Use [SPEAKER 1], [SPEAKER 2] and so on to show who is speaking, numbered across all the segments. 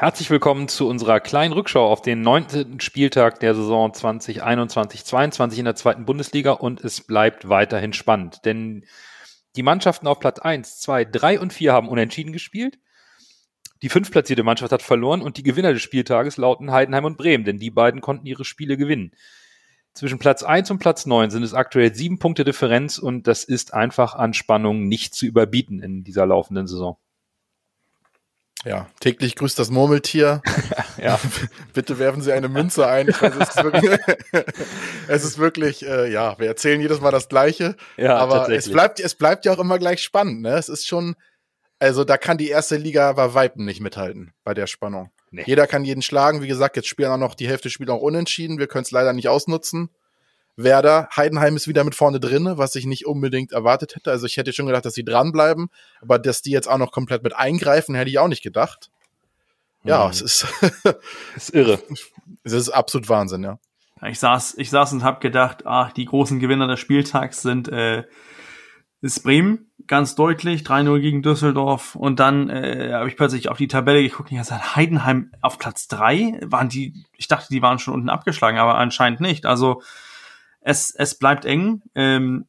[SPEAKER 1] Herzlich willkommen zu unserer kleinen Rückschau auf den neunten Spieltag der Saison 2021-22 in der zweiten Bundesliga und es bleibt weiterhin spannend, denn die Mannschaften auf Platz 1, 2, 3 und 4 haben unentschieden gespielt. Die fünftplatzierte Mannschaft hat verloren und die Gewinner des Spieltages lauten Heidenheim und Bremen, denn die beiden konnten ihre Spiele gewinnen. Zwischen Platz 1 und Platz 9 sind es aktuell sieben Punkte Differenz und das ist einfach an Spannung nicht zu überbieten in dieser laufenden Saison.
[SPEAKER 2] Ja, täglich grüßt das Murmeltier. ja. Bitte werfen Sie eine Münze ein. Weiß, es ist wirklich, es ist wirklich äh, ja, wir erzählen jedes Mal das Gleiche. Ja, aber es bleibt, es bleibt ja auch immer gleich spannend. Ne? Es ist schon, also da kann die erste Liga bei Weipen nicht mithalten bei der Spannung. Nee. Jeder kann jeden schlagen. Wie gesagt, jetzt spielen auch noch die Hälfte Spieler auch unentschieden. Wir können es leider nicht ausnutzen. Werder. Heidenheim ist wieder mit vorne drin, was ich nicht unbedingt erwartet hätte. Also ich hätte schon gedacht, dass sie dranbleiben, aber dass die jetzt auch noch komplett mit eingreifen, hätte ich auch nicht gedacht. Ja, hm. es ist, ist irre. Es ist absolut Wahnsinn, ja.
[SPEAKER 3] Ich saß, ich saß und habe gedacht, ach, die großen Gewinner des Spieltags sind äh, ist Bremen, ganz deutlich, 3-0 gegen Düsseldorf. Und dann äh, habe ich plötzlich auf die Tabelle geguckt und gesagt, Heidenheim auf Platz 3 waren die, ich dachte, die waren schon unten abgeschlagen, aber anscheinend nicht. Also es, es bleibt eng. Ähm,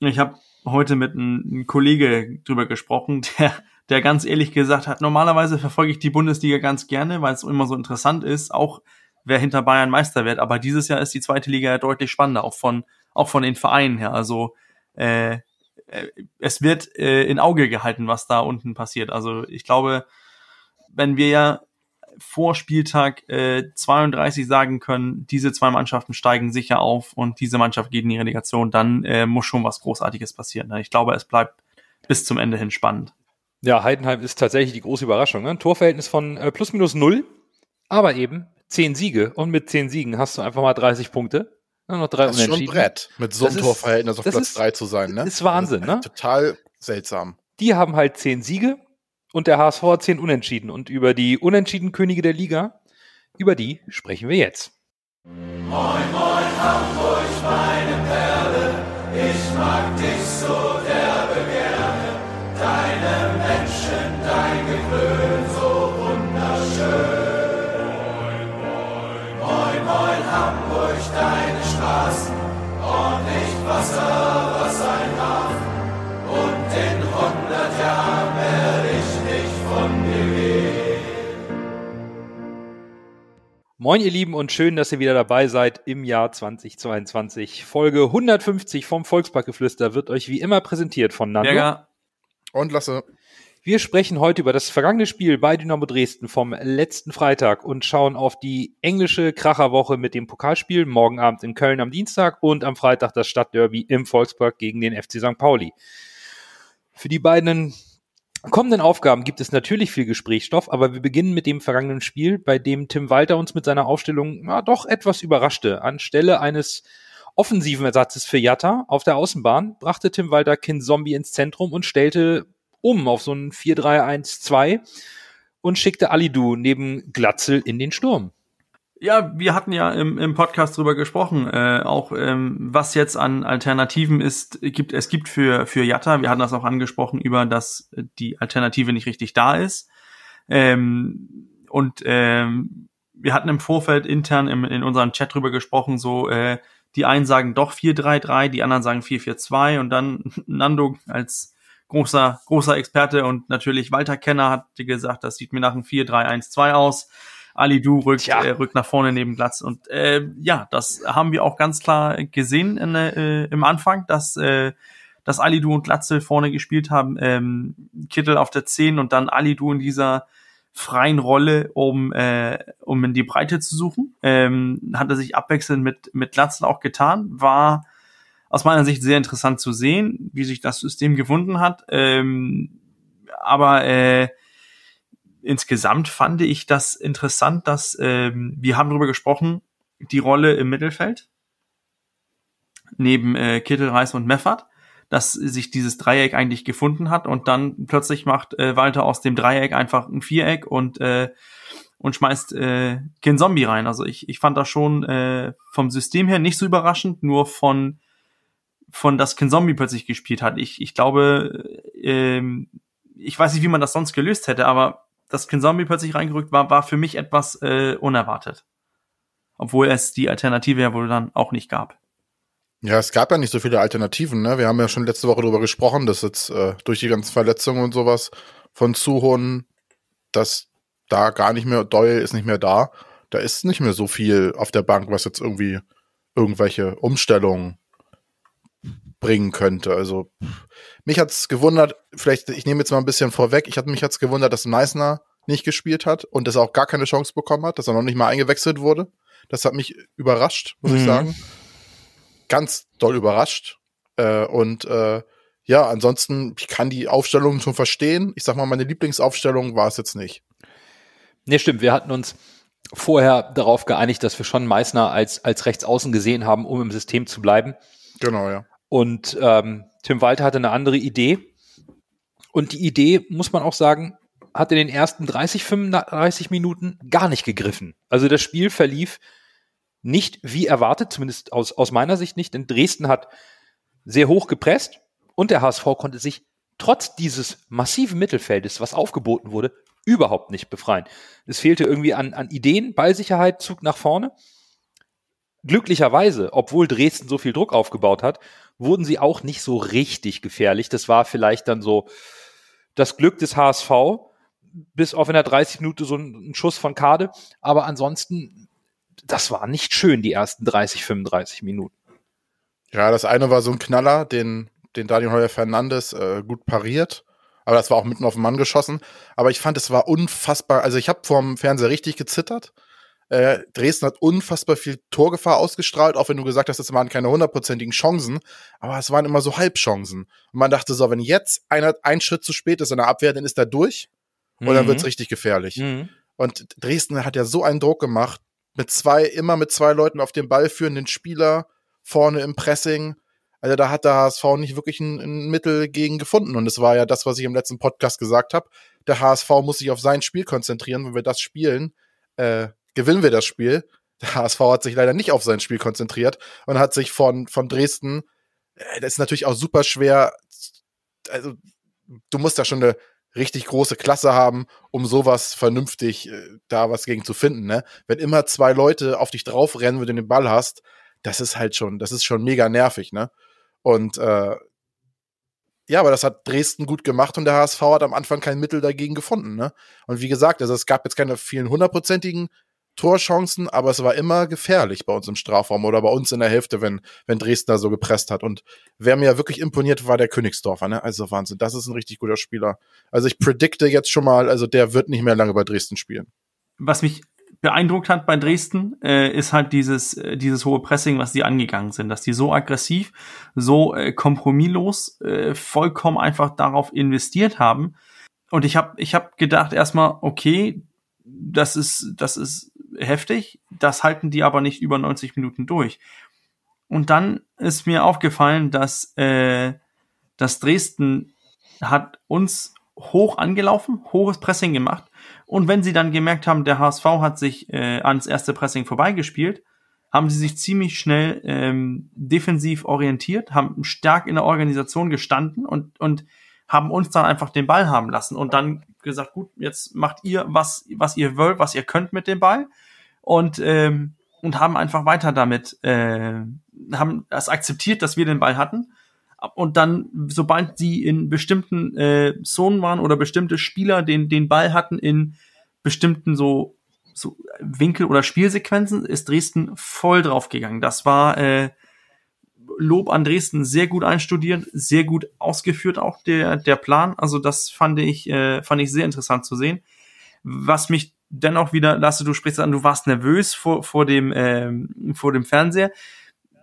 [SPEAKER 3] ich habe heute mit einem, Kollege drüber gesprochen, der, der ganz ehrlich gesagt hat, normalerweise verfolge ich die Bundesliga ganz gerne, weil es immer so interessant ist, auch wer hinter Bayern Meister wird. Aber dieses Jahr ist die zweite Liga ja deutlich spannender, auch von, auch von den Vereinen her. Also äh, äh es wird äh, in Auge gehalten, was da unten passiert. Also ich glaube, wenn wir ja vor Spieltag äh, 32 sagen können, diese zwei Mannschaften steigen sicher auf und diese Mannschaft geht in die Relegation, dann äh, muss schon was Großartiges passieren. Ne? Ich glaube, es bleibt bis zum Ende hin spannend.
[SPEAKER 1] Ja, Heidenheim ist tatsächlich die große Überraschung. Ne? Ein Torverhältnis von äh, plus minus null, aber eben zehn Siege und mit zehn Siegen hast du einfach mal 30 Punkte.
[SPEAKER 2] Ja, noch drei das ist schon ein Brett, mit so einem Torverhältnis auf Platz ist, drei zu sein. Ne?
[SPEAKER 1] Ist Wahnsinn, ne?
[SPEAKER 2] Total seltsam.
[SPEAKER 1] Die haben halt zehn Siege und der HSV hat 10 Unentschieden. Und über die Unentschieden Könige der Liga, über die sprechen wir jetzt. Moin, moin, Hamburg, meine Perle, ich mag dich so derbe gerne. Deine Menschen, dein Gewöhn, so wunderschön. Moin, moin, moin, Hamburg, deine Straßen, ordentlich Wasser, Moin, ihr Lieben, und schön, dass ihr wieder dabei seid im Jahr 2022. Folge 150 vom Volksparkgeflüster wird euch wie immer präsentiert von Nando. Ja,
[SPEAKER 2] und Lasse.
[SPEAKER 1] Wir sprechen heute über das vergangene Spiel bei Dynamo Dresden vom letzten Freitag und schauen auf die englische Kracherwoche mit dem Pokalspiel morgen Abend in Köln am Dienstag und am Freitag das Stadtderby im Volkspark gegen den FC St. Pauli. Für die beiden kommenden Aufgaben gibt es natürlich viel Gesprächsstoff, aber wir beginnen mit dem vergangenen Spiel, bei dem Tim Walter uns mit seiner Aufstellung ja, doch etwas überraschte. Anstelle eines offensiven Ersatzes für Jatta auf der Außenbahn brachte Tim Walter Kin Zombie ins Zentrum und stellte um auf so ein 4-3-1-2 und schickte Alidu neben Glatzel in den Sturm.
[SPEAKER 3] Ja, wir hatten ja im, im Podcast drüber gesprochen, äh, auch ähm, was jetzt an Alternativen ist, gibt es gibt für für Jatta. Wir hatten das auch angesprochen über, dass die Alternative nicht richtig da ist. Ähm, und ähm, wir hatten im Vorfeld intern im, in unserem Chat drüber gesprochen, so äh, die einen sagen doch 4-3-3, die anderen sagen 4-4-2 und dann Nando als großer großer Experte und natürlich Walter Kenner hat gesagt, das sieht mir nach einem 4-3-1-2 aus. Ali Du rückt, ja. äh, rückt nach vorne neben Glatz. Und äh, ja, das haben wir auch ganz klar gesehen in, äh, im Anfang, dass, äh, dass Ali Du und Glatzel vorne gespielt haben. Ähm, Kittel auf der 10 und dann Ali Du in dieser freien Rolle, um, äh, um in die Breite zu suchen. Ähm, hat er sich abwechselnd mit, mit Glatzel auch getan. War aus meiner Sicht sehr interessant zu sehen, wie sich das System gefunden hat. Ähm, aber äh, insgesamt fand ich das interessant, dass ähm, wir haben darüber gesprochen, die Rolle im Mittelfeld neben äh, Kittel, Reis und Meffert, dass sich dieses Dreieck eigentlich gefunden hat und dann plötzlich macht äh, Walter aus dem Dreieck einfach ein Viereck und äh, und schmeißt äh, Ken Zombie rein. Also ich, ich fand das schon äh, vom System her nicht so überraschend, nur von von das Ken Zombie plötzlich gespielt hat. Ich, ich glaube, äh, ich weiß nicht, wie man das sonst gelöst hätte, aber dass Kinzombie plötzlich reingerückt war, war für mich etwas äh, unerwartet. Obwohl es die Alternative ja wohl dann auch nicht gab.
[SPEAKER 2] Ja, es gab ja nicht so viele Alternativen, ne? Wir haben ja schon letzte Woche darüber gesprochen, dass jetzt äh, durch die ganzen Verletzungen und sowas von Zuhon, dass da gar nicht mehr, Doyle ist nicht mehr da. Da ist nicht mehr so viel auf der Bank, was jetzt irgendwie irgendwelche Umstellungen bringen könnte. Also mich hat's gewundert, vielleicht, ich nehme jetzt mal ein bisschen vorweg, ich hatte mich hat's gewundert, dass Meissner nicht gespielt hat und dass er auch gar keine Chance bekommen hat, dass er noch nicht mal eingewechselt wurde. Das hat mich überrascht, muss mhm. ich sagen. Ganz doll überrascht. Äh, und äh, ja, ansonsten, ich kann die Aufstellung schon verstehen. Ich sag mal, meine Lieblingsaufstellung war es jetzt nicht.
[SPEAKER 1] Nee, stimmt. Wir hatten uns vorher darauf geeinigt, dass wir schon Meißner als, als Rechtsaußen gesehen haben, um im System zu bleiben.
[SPEAKER 2] Genau, ja.
[SPEAKER 1] Und ähm, Tim Walter hatte eine andere Idee. Und die Idee, muss man auch sagen, hat in den ersten 30, 35 Minuten gar nicht gegriffen. Also das Spiel verlief nicht wie erwartet, zumindest aus, aus meiner Sicht nicht, denn Dresden hat sehr hoch gepresst und der HSV konnte sich trotz dieses massiven Mittelfeldes, was aufgeboten wurde, überhaupt nicht befreien. Es fehlte irgendwie an, an Ideen, Ballsicherheit, Zug nach vorne. Glücklicherweise, obwohl Dresden so viel Druck aufgebaut hat, wurden sie auch nicht so richtig gefährlich. Das war vielleicht dann so das Glück des HSV, bis auf in der 30 Minute so ein, Schuss von Kade. Aber ansonsten, das war nicht schön, die ersten 30, 35 Minuten.
[SPEAKER 2] Ja, das eine war so ein Knaller, den, den Daniel Heuer Fernandes äh, gut pariert. Aber das war auch mitten auf den Mann geschossen. Aber ich fand, es war unfassbar. Also ich habe vorm Fernseher richtig gezittert. Äh, Dresden hat unfassbar viel Torgefahr ausgestrahlt, auch wenn du gesagt hast, es waren keine hundertprozentigen Chancen, aber es waren immer so Halbchancen. Und man dachte so, wenn jetzt einer ein Schritt zu spät ist in der Abwehr, dann ist er durch und mhm. dann wird's richtig gefährlich. Mhm. Und Dresden hat ja so einen Druck gemacht, mit zwei, immer mit zwei Leuten auf dem Ball führenden Spieler, vorne im Pressing. Also da hat der HSV nicht wirklich ein, ein Mittel gegen gefunden. Und es war ja das, was ich im letzten Podcast gesagt habe. Der HSV muss sich auf sein Spiel konzentrieren. Wenn wir das spielen, äh, gewinnen wir das Spiel. Der HSV hat sich leider nicht auf sein Spiel konzentriert und hat sich von, von Dresden, äh, das ist natürlich auch super schwer, also du musst da schon eine richtig große Klasse haben, um sowas vernünftig äh, da was gegen zu finden, ne? Wenn immer zwei Leute auf dich draufrennen, wenn du den Ball hast, das ist halt schon, das ist schon mega nervig, ne? Und äh, ja, aber das hat Dresden gut gemacht und der HSV hat am Anfang kein Mittel dagegen gefunden, ne? Und wie gesagt, also es gab jetzt keine vielen hundertprozentigen Torchancen, aber es war immer gefährlich bei uns im Strafraum oder bei uns in der Hälfte, wenn, wenn Dresden da so gepresst hat. Und wer mir wirklich imponiert, war der Königsdorfer, ne? Also Wahnsinn, das ist ein richtig guter Spieler. Also ich predikte jetzt schon mal, also der wird nicht mehr lange bei Dresden spielen.
[SPEAKER 3] Was mich beeindruckt hat bei Dresden, äh, ist halt dieses, äh, dieses hohe Pressing, was die angegangen sind, dass die so aggressiv, so äh, kompromisslos, äh, vollkommen einfach darauf investiert haben. Und ich habe ich hab gedacht erstmal, okay, das ist, das ist heftig. Das halten die aber nicht über 90 Minuten durch. Und dann ist mir aufgefallen, dass, äh, dass Dresden hat uns hoch angelaufen, hohes Pressing gemacht. Und wenn sie dann gemerkt haben, der HSV hat sich äh, ans erste Pressing vorbeigespielt, haben sie sich ziemlich schnell ähm, defensiv orientiert, haben stark in der Organisation gestanden und, und haben uns dann einfach den Ball haben lassen und dann gesagt, gut, jetzt macht ihr, was, was ihr wollt, was ihr könnt mit dem Ball und, ähm, und haben einfach weiter damit, äh, haben das akzeptiert, dass wir den Ball hatten. Und dann, sobald sie in bestimmten äh, Zonen waren oder bestimmte Spieler den, den Ball hatten in bestimmten so, so Winkel oder Spielsequenzen, ist Dresden voll draufgegangen. Das war äh, Lob an Dresden sehr gut einstudiert, sehr gut ausgeführt auch der, der Plan. Also das fand ich, äh, fand ich sehr interessant zu sehen. Was mich dennoch wieder, Lasse, du sprichst an, du warst nervös vor, vor dem, ähm, vor dem Fernseher.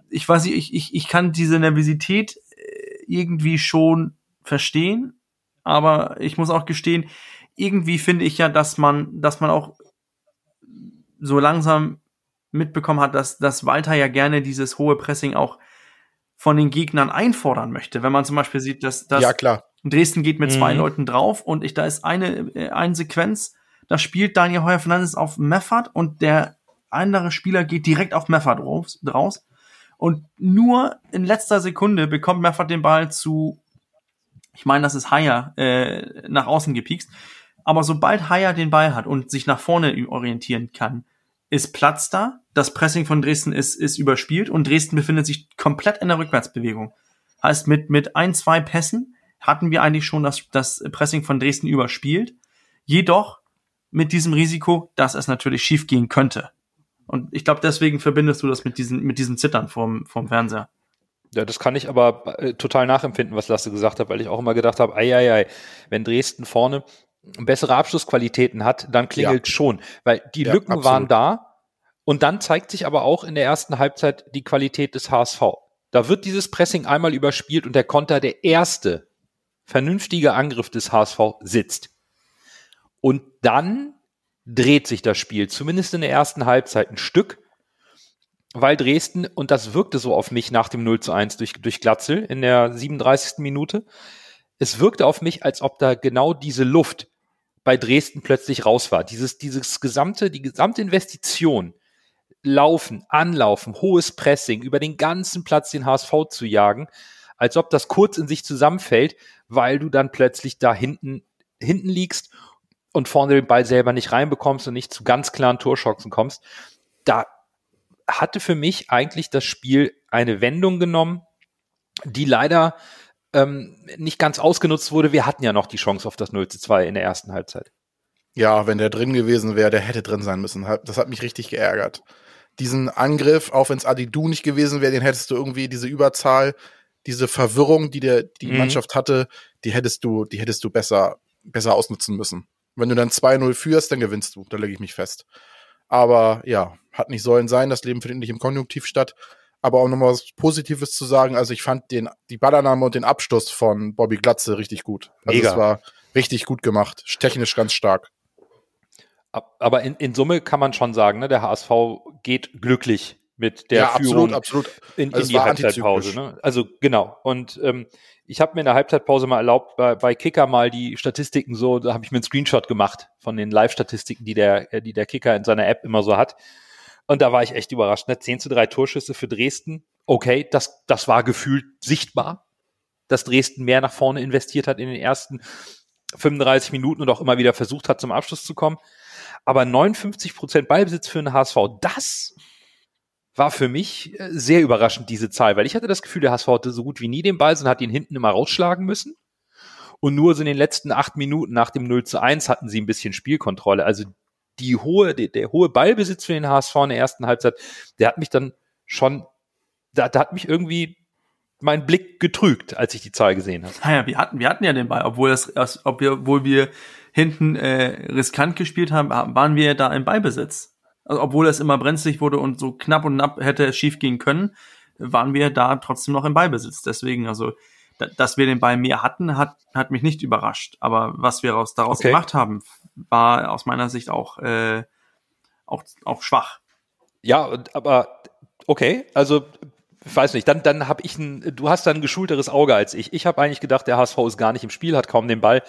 [SPEAKER 3] Ich weiß nicht, ich, ich, ich kann diese Nervosität äh, irgendwie schon verstehen, aber ich muss auch gestehen, irgendwie finde ich ja, dass man, dass man auch so langsam mitbekommen hat, dass, dass Walter ja gerne dieses hohe Pressing auch von den Gegnern einfordern möchte. Wenn man zum Beispiel sieht, dass, dass
[SPEAKER 2] ja, klar.
[SPEAKER 3] Dresden geht mit zwei mhm. Leuten drauf und ich, da ist eine, äh, eine Sequenz, da spielt Daniel Heuer Fernandes auf Meffert und der andere Spieler geht direkt auf Meffert raus, raus. Und nur in letzter Sekunde bekommt Meffert den Ball zu, ich meine, das ist Heuer, äh, nach außen gepiekst. Aber sobald Haier den Ball hat und sich nach vorne orientieren kann, ist Platz da, das Pressing von Dresden ist, ist überspielt und Dresden befindet sich komplett in der Rückwärtsbewegung. Heißt, mit, mit ein, zwei Pässen hatten wir eigentlich schon das, das Pressing von Dresden überspielt. Jedoch mit diesem Risiko, dass es natürlich schiefgehen könnte. Und ich glaube, deswegen verbindest du das mit diesem, mit diesem Zittern vom, vom Fernseher.
[SPEAKER 1] Ja, das kann ich aber äh, total nachempfinden, was Lasse gesagt hat, weil ich auch immer gedacht habe, ei, ei, ei, wenn Dresden vorne bessere Abschlussqualitäten hat, dann klingelt ja. schon, weil die ja, Lücken absolut. waren da und dann zeigt sich aber auch in der ersten Halbzeit die Qualität des HSV. Da wird dieses Pressing einmal überspielt und der Konter, der erste vernünftige Angriff des HSV sitzt. Und dann dreht sich das Spiel, zumindest in der ersten Halbzeit ein Stück, weil Dresden, und das wirkte so auf mich nach dem 0 zu 1 durch, durch Glatzel in der 37. Minute, es wirkte auf mich, als ob da genau diese Luft bei Dresden plötzlich raus war. Dieses, dieses gesamte, die gesamte Investition, Laufen, Anlaufen, hohes Pressing, über den ganzen Platz den HSV zu jagen, als ob das kurz in sich zusammenfällt, weil du dann plötzlich da hinten, hinten liegst und vorne den Ball selber nicht reinbekommst und nicht zu ganz klaren Torschancen kommst. Da hatte für mich eigentlich das Spiel eine Wendung genommen, die leider ähm, nicht ganz ausgenutzt wurde. Wir hatten ja noch die Chance auf das 0 zu 2 in der ersten Halbzeit.
[SPEAKER 2] Ja, wenn der drin gewesen wäre, der hätte drin sein müssen. Das hat mich richtig geärgert. Diesen Angriff, auch wenn es Adi Du nicht gewesen wäre, den hättest du irgendwie diese Überzahl, diese Verwirrung, die der die mhm. Mannschaft hatte, die hättest du, die hättest du besser besser ausnutzen müssen. Wenn du dann 2-0 führst, dann gewinnst du. Da lege ich mich fest. Aber ja, hat nicht sollen sein. Das Leben findet nicht im Konjunktiv statt. Aber auch nochmal was Positives zu sagen. Also ich fand den, die Ballannahme und den Abstoß von Bobby Glatze richtig gut. Also Mega. es war richtig gut gemacht. Technisch ganz stark.
[SPEAKER 1] Aber in, in Summe kann man schon sagen, ne, der HSV geht glücklich mit der
[SPEAKER 2] ja,
[SPEAKER 1] Führung
[SPEAKER 2] absolut, absolut.
[SPEAKER 1] in, also in die Halbzeitpause. Ne? Also genau. Und ähm, ich habe mir in der Halbzeitpause mal erlaubt, bei, bei Kicker mal die Statistiken so, da habe ich mir einen Screenshot gemacht von den Live-Statistiken, die der, die der Kicker in seiner App immer so hat. Und da war ich echt überrascht. Ne? 10 zu 3 Torschüsse für Dresden. Okay, das, das war gefühlt sichtbar, dass Dresden mehr nach vorne investiert hat in den ersten 35 Minuten und auch immer wieder versucht hat, zum Abschluss zu kommen. Aber 59 Prozent Ballbesitz für den HSV, das war für mich äh, sehr überraschend, diese Zahl, weil ich hatte das Gefühl, der HSV hatte so gut wie nie den Ball, sondern hat ihn hinten immer rausschlagen müssen. Und nur so in den letzten acht Minuten nach dem 0 zu 1 hatten sie ein bisschen Spielkontrolle. Also die hohe, der, der hohe Ballbesitz für den HSV in der ersten Halbzeit, der hat mich dann schon, da, da hat mich irgendwie mein Blick getrügt, als ich die Zahl gesehen habe.
[SPEAKER 3] Naja, wir hatten, wir hatten ja den Ball, obwohl das, obwohl wir hinten äh, riskant gespielt haben, waren wir da im Ballbesitz. Also, obwohl es immer brenzlig wurde und so knapp und knapp hätte es schief gehen können, waren wir da trotzdem noch im Ballbesitz. Deswegen, also, dass wir den Ball mehr hatten, hat, hat mich nicht überrascht. Aber was wir daraus, daraus okay. gemacht haben, war aus meiner Sicht auch, äh, auch, auch schwach.
[SPEAKER 1] Ja, aber okay, also ich weiß nicht, dann, dann habe ich ein, du hast dann ein geschulteres Auge als ich. Ich habe eigentlich gedacht, der HSV ist gar nicht im Spiel, hat kaum den Ball.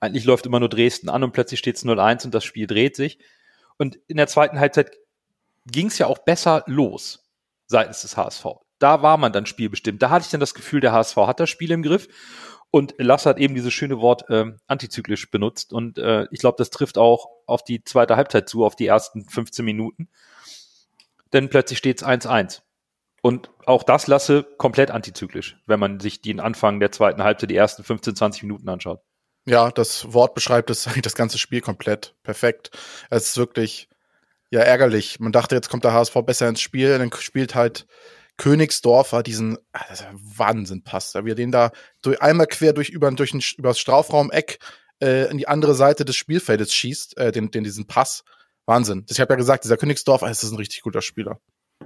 [SPEAKER 1] Eigentlich läuft immer nur Dresden an und plötzlich steht es 0-1 und das Spiel dreht sich. Und in der zweiten Halbzeit ging es ja auch besser los seitens des HSV. Da war man dann spielbestimmt. Da hatte ich dann das Gefühl, der HSV hat das Spiel im Griff. Und Lasse hat eben dieses schöne Wort äh, antizyklisch benutzt. Und äh, ich glaube, das trifft auch auf die zweite Halbzeit zu, auf die ersten 15 Minuten. Denn plötzlich steht es 1-1. Und auch das lasse komplett antizyklisch, wenn man sich den Anfang der zweiten Halbzeit, die ersten 15, 20 Minuten anschaut.
[SPEAKER 2] Ja, das Wort beschreibt das, das ganze Spiel komplett perfekt. Es ist wirklich ja ärgerlich. Man dachte, jetzt kommt der HSV besser ins Spiel, dann spielt halt Königsdorfer diesen ah, Wahnsinn passt, wie er den da durch, einmal quer durch über durch ein, übers Strafraum-Eck äh, in die andere Seite des Spielfeldes schießt, äh, den, den diesen Pass. Wahnsinn. Ich habe ja gesagt, dieser Königsdorfer, ist ein richtig guter Spieler.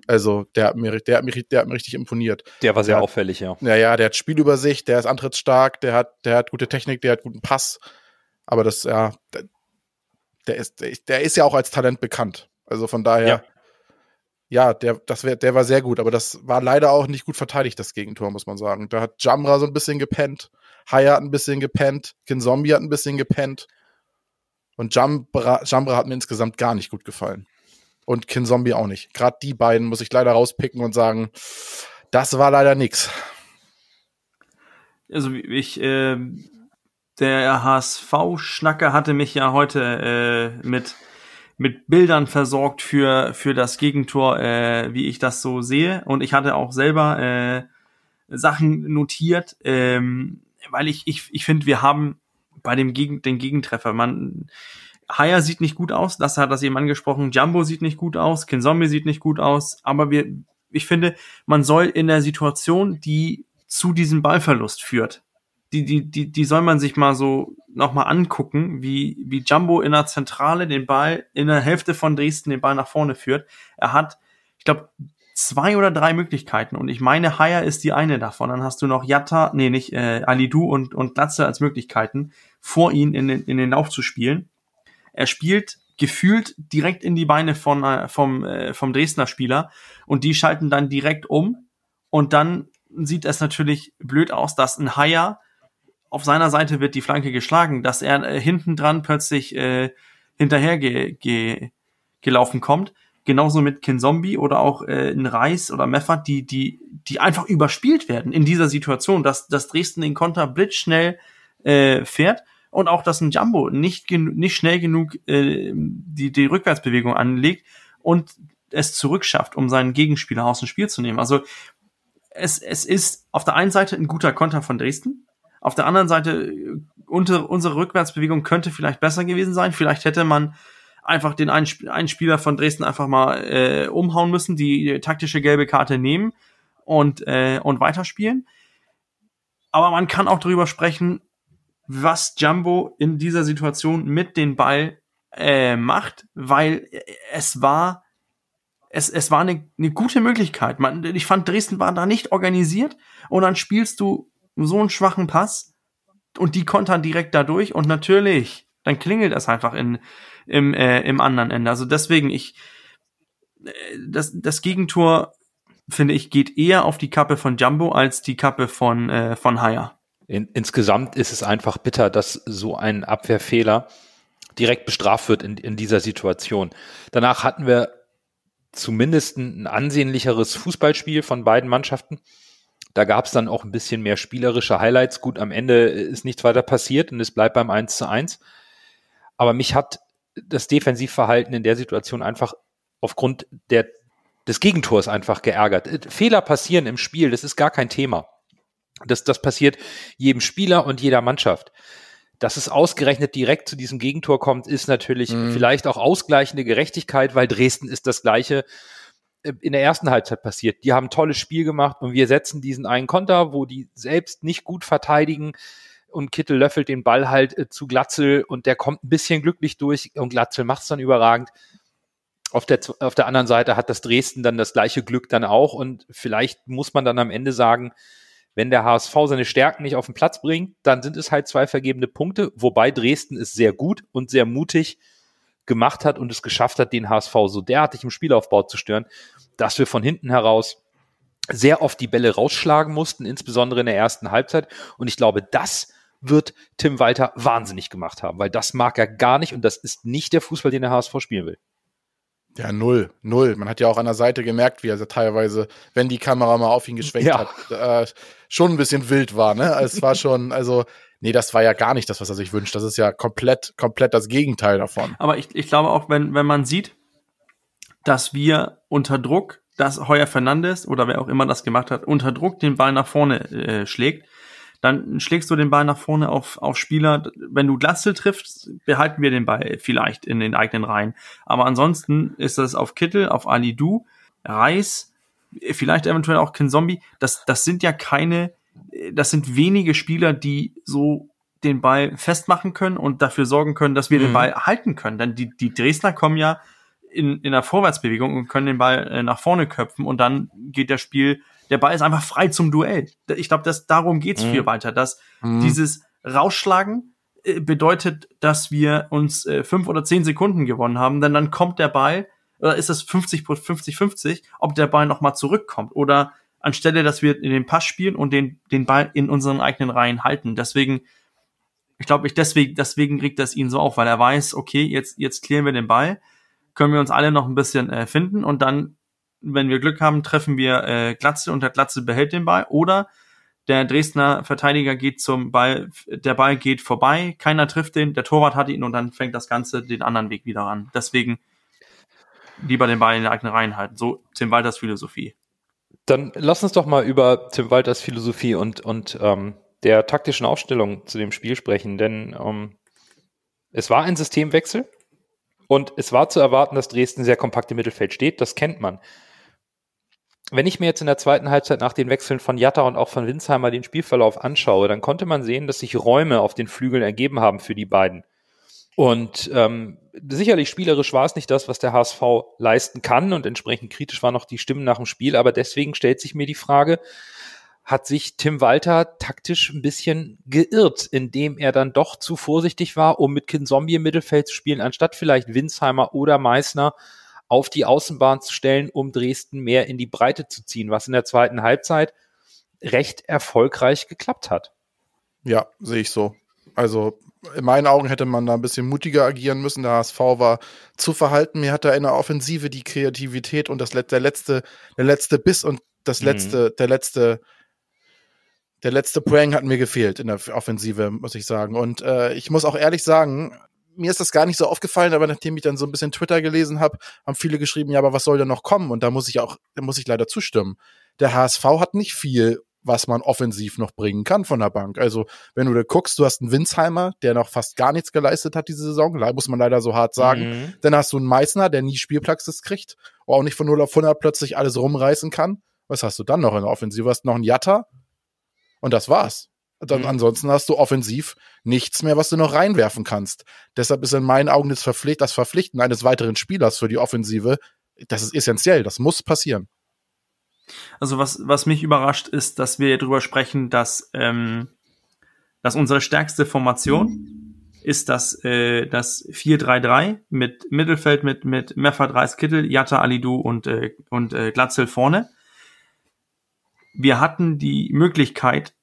[SPEAKER 2] Also, der hat mir, der hat mich, der hat mir richtig imponiert.
[SPEAKER 1] Der war sehr
[SPEAKER 2] der
[SPEAKER 1] auffällig, ja.
[SPEAKER 2] Ja, ja, der hat Spielübersicht, der ist antrittsstark, der hat, der hat gute Technik, der hat guten Pass. Aber das, ja, der, der ist, der ist ja auch als Talent bekannt. Also von daher, ja, ja der, das wär, der war sehr gut, aber das war leider auch nicht gut verteidigt, das Gegentor, muss man sagen. Da hat Jamra so ein bisschen gepennt, Haya hat ein bisschen gepennt, Kinzombie hat ein bisschen gepennt. Und Jambra, Jambra hat mir insgesamt gar nicht gut gefallen und Kin Zombie auch nicht. Gerade die beiden muss ich leider rauspicken und sagen, das war leider nix.
[SPEAKER 3] Also ich, äh, der HSV-Schnacker hatte mich ja heute äh, mit mit Bildern versorgt für für das Gegentor, äh, wie ich das so sehe. Und ich hatte auch selber äh, Sachen notiert, ähm, weil ich ich ich finde, wir haben bei dem Gegen den Gegentreffer, man Haya sieht nicht gut aus, das hat das eben angesprochen. Jumbo sieht nicht gut aus, Kinzombie sieht nicht gut aus, aber wir, ich finde, man soll in der Situation, die zu diesem Ballverlust führt, die, die, die, die soll man sich mal so nochmal angucken, wie, wie Jumbo in der Zentrale den Ball in der Hälfte von Dresden den Ball nach vorne führt. Er hat, ich glaube, zwei oder drei Möglichkeiten und ich meine, Haya ist die eine davon. Dann hast du noch Yatta, nee, nicht äh, Alidu und, und Glatze als Möglichkeiten, vor ihn in den, in den Lauf zu spielen. Er spielt gefühlt direkt in die Beine von, äh, vom, äh, vom Dresdner Spieler und die schalten dann direkt um und dann sieht es natürlich blöd aus, dass ein Haya auf seiner Seite wird die Flanke geschlagen, dass er äh, hinten dran plötzlich äh, hinterher ge, ge, gelaufen kommt. Genauso mit Ken Zombie oder auch äh, ein Reis oder Meffert, die, die, die einfach überspielt werden in dieser Situation, dass, dass Dresden den Konter blitzschnell äh, fährt und auch, dass ein Jumbo nicht, nicht schnell genug äh, die, die Rückwärtsbewegung anlegt und es zurückschafft, um seinen Gegenspieler aus dem Spiel zu nehmen. Also es, es ist auf der einen Seite ein guter Konter von Dresden, auf der anderen Seite, unter, unsere Rückwärtsbewegung könnte vielleicht besser gewesen sein. Vielleicht hätte man einfach den einen, einen Spieler von Dresden einfach mal äh, umhauen müssen, die taktische gelbe Karte nehmen und, äh, und weiterspielen. Aber man kann auch darüber sprechen, was Jumbo in dieser Situation mit dem Ball äh, macht, weil es war es, es war eine, eine gute Möglichkeit. Man, ich fand, Dresden war da nicht organisiert und dann spielst du so einen schwachen Pass und die kontern direkt dadurch und natürlich, dann klingelt es einfach in, im, äh, im anderen Ende. Also deswegen, ich, äh, das, das Gegentor, finde ich, geht eher auf die Kappe von Jumbo als die Kappe von, äh, von Haya.
[SPEAKER 1] In, insgesamt ist es einfach bitter, dass so ein Abwehrfehler direkt bestraft wird in, in dieser Situation. Danach hatten wir zumindest ein ansehnlicheres Fußballspiel von beiden Mannschaften. Da gab es dann auch ein bisschen mehr spielerische Highlights. Gut, am Ende ist nichts weiter passiert und es bleibt beim 1 zu 1. Aber mich hat das Defensivverhalten in der Situation einfach aufgrund der, des Gegentors einfach geärgert. Fehler passieren im Spiel, das ist gar kein Thema. Das, das passiert jedem Spieler und jeder Mannschaft. Dass es ausgerechnet direkt zu diesem Gegentor kommt, ist natürlich mhm. vielleicht auch ausgleichende Gerechtigkeit, weil Dresden ist das gleiche in der ersten Halbzeit passiert. Die haben ein tolles Spiel gemacht und wir setzen diesen einen Konter, wo die selbst nicht gut verteidigen und Kittel löffelt den Ball halt äh, zu Glatzel und der kommt ein bisschen glücklich durch und Glatzel macht es dann überragend. Auf der, auf der anderen Seite hat das Dresden dann das gleiche Glück dann auch und vielleicht muss man dann am Ende sagen, wenn der HSV seine Stärken nicht auf den Platz bringt, dann sind es halt zwei vergebene Punkte, wobei Dresden ist sehr gut und sehr mutig gemacht hat und es geschafft hat, den HSV so derartig im Spielaufbau zu stören, dass wir von hinten heraus sehr oft die Bälle rausschlagen mussten, insbesondere in der ersten Halbzeit. Und ich glaube, das wird Tim Walter wahnsinnig gemacht haben, weil das mag er gar nicht und das ist nicht der Fußball, den der HSV spielen will.
[SPEAKER 2] Ja, null, null. Man hat ja auch an der Seite gemerkt, wie er teilweise, wenn die Kamera mal auf ihn geschwenkt ja. hat, äh, schon ein bisschen wild war. Ne? Es war schon, also Nee, das war ja gar nicht das, was er sich wünscht. Das ist ja komplett, komplett das Gegenteil davon.
[SPEAKER 3] Aber ich, ich glaube auch, wenn, wenn man sieht, dass wir unter Druck, dass Heuer Fernandes oder wer auch immer das gemacht hat, unter Druck den Ball nach vorne äh, schlägt, dann schlägst du den Ball nach vorne auf, auf Spieler. Wenn du Glatzel triffst, behalten wir den Ball vielleicht in den eigenen Reihen. Aber ansonsten ist das auf Kittel, auf Ali Du, Reis, vielleicht eventuell auch Ken Zombie. Das, das sind ja keine das sind wenige Spieler, die so den Ball festmachen können und dafür sorgen können, dass wir mhm. den Ball halten können. Denn die, die Dresdner kommen ja in, in der Vorwärtsbewegung und können den Ball äh, nach vorne köpfen und dann geht das Spiel, der Ball ist einfach frei zum Duell. Ich glaube, dass darum geht's mhm. viel weiter, dass mhm. dieses Rausschlagen äh, bedeutet, dass wir uns äh, fünf oder zehn Sekunden gewonnen haben, denn dann kommt der Ball, oder ist es 50 50 50, ob der Ball nochmal zurückkommt oder anstelle dass wir in den Pass spielen und den, den Ball in unseren eigenen Reihen halten. Deswegen, ich glaube, ich deswegen, deswegen regt das ihn so auf, weil er weiß, okay, jetzt, jetzt klären wir den Ball, können wir uns alle noch ein bisschen äh, finden und dann, wenn wir Glück haben, treffen wir äh, Glatze und der Glatze behält den Ball oder der Dresdner Verteidiger geht zum Ball, der Ball geht vorbei, keiner trifft den, der Torwart hat ihn und dann fängt das Ganze den anderen Weg wieder an. Deswegen lieber den Ball in der eigenen Reihen halten. So Tim Walters Philosophie.
[SPEAKER 1] Dann lass uns doch mal über Tim Walters Philosophie und, und ähm, der taktischen Aufstellung zu dem Spiel sprechen, denn ähm, es war ein Systemwechsel und es war zu erwarten, dass Dresden sehr kompakt im Mittelfeld steht. Das kennt man. Wenn ich mir jetzt in der zweiten Halbzeit nach den Wechseln von Jatta und auch von Winsheimer den Spielverlauf anschaue, dann konnte man sehen, dass sich Räume auf den Flügeln ergeben haben für die beiden. Und ähm, sicherlich spielerisch war es nicht das, was der HSV leisten kann und entsprechend kritisch waren noch die Stimmen nach dem Spiel, aber deswegen stellt sich mir die Frage, hat sich Tim Walter taktisch ein bisschen geirrt, indem er dann doch zu vorsichtig war, um mit Kinzombie im Mittelfeld zu spielen, anstatt vielleicht Winsheimer oder Meißner auf die Außenbahn zu stellen, um Dresden mehr in die Breite zu ziehen, was in der zweiten Halbzeit recht erfolgreich geklappt hat.
[SPEAKER 2] Ja, sehe ich so. Also in meinen Augen hätte man da ein bisschen mutiger agieren müssen. Der HSV war zu verhalten. Mir hat er in der Offensive die Kreativität und das der letzte, der letzte Biss und das mhm. letzte, mhm. der letzte, der letzte Prank hat mir gefehlt in der Offensive, muss ich sagen. Und äh, ich muss auch ehrlich sagen, mir ist das gar nicht so aufgefallen, aber nachdem ich dann so ein bisschen Twitter gelesen habe, haben viele geschrieben, ja, aber was soll denn noch kommen? Und da muss ich auch, da muss ich leider zustimmen. Der HSV hat nicht viel was man offensiv noch bringen kann von der Bank. Also, wenn du da guckst, du hast einen Winsheimer, der noch fast gar nichts geleistet hat diese Saison, muss man leider so hart sagen. Mhm. Dann hast du einen Meißner, der nie Spielpraxis kriegt, auch nicht von 0 auf 100 plötzlich alles rumreißen kann. Was hast du dann noch in der Offensive? Du hast noch einen Jatta und das war's. Dann, mhm. Ansonsten hast du offensiv nichts mehr, was du noch reinwerfen kannst. Deshalb ist in meinen Augen das, Verpflicht, das Verpflichten eines weiteren Spielers für die Offensive, das ist essentiell, das muss passieren.
[SPEAKER 3] Also was, was mich überrascht ist, dass wir darüber sprechen, dass, ähm, dass unsere stärkste Formation ist das, äh, das 4-3-3 mit Mittelfeld mit, mit Meffert Reis Kittel, Jatta Alidu und, äh, und äh, Glatzel vorne. Wir hatten die Möglichkeit,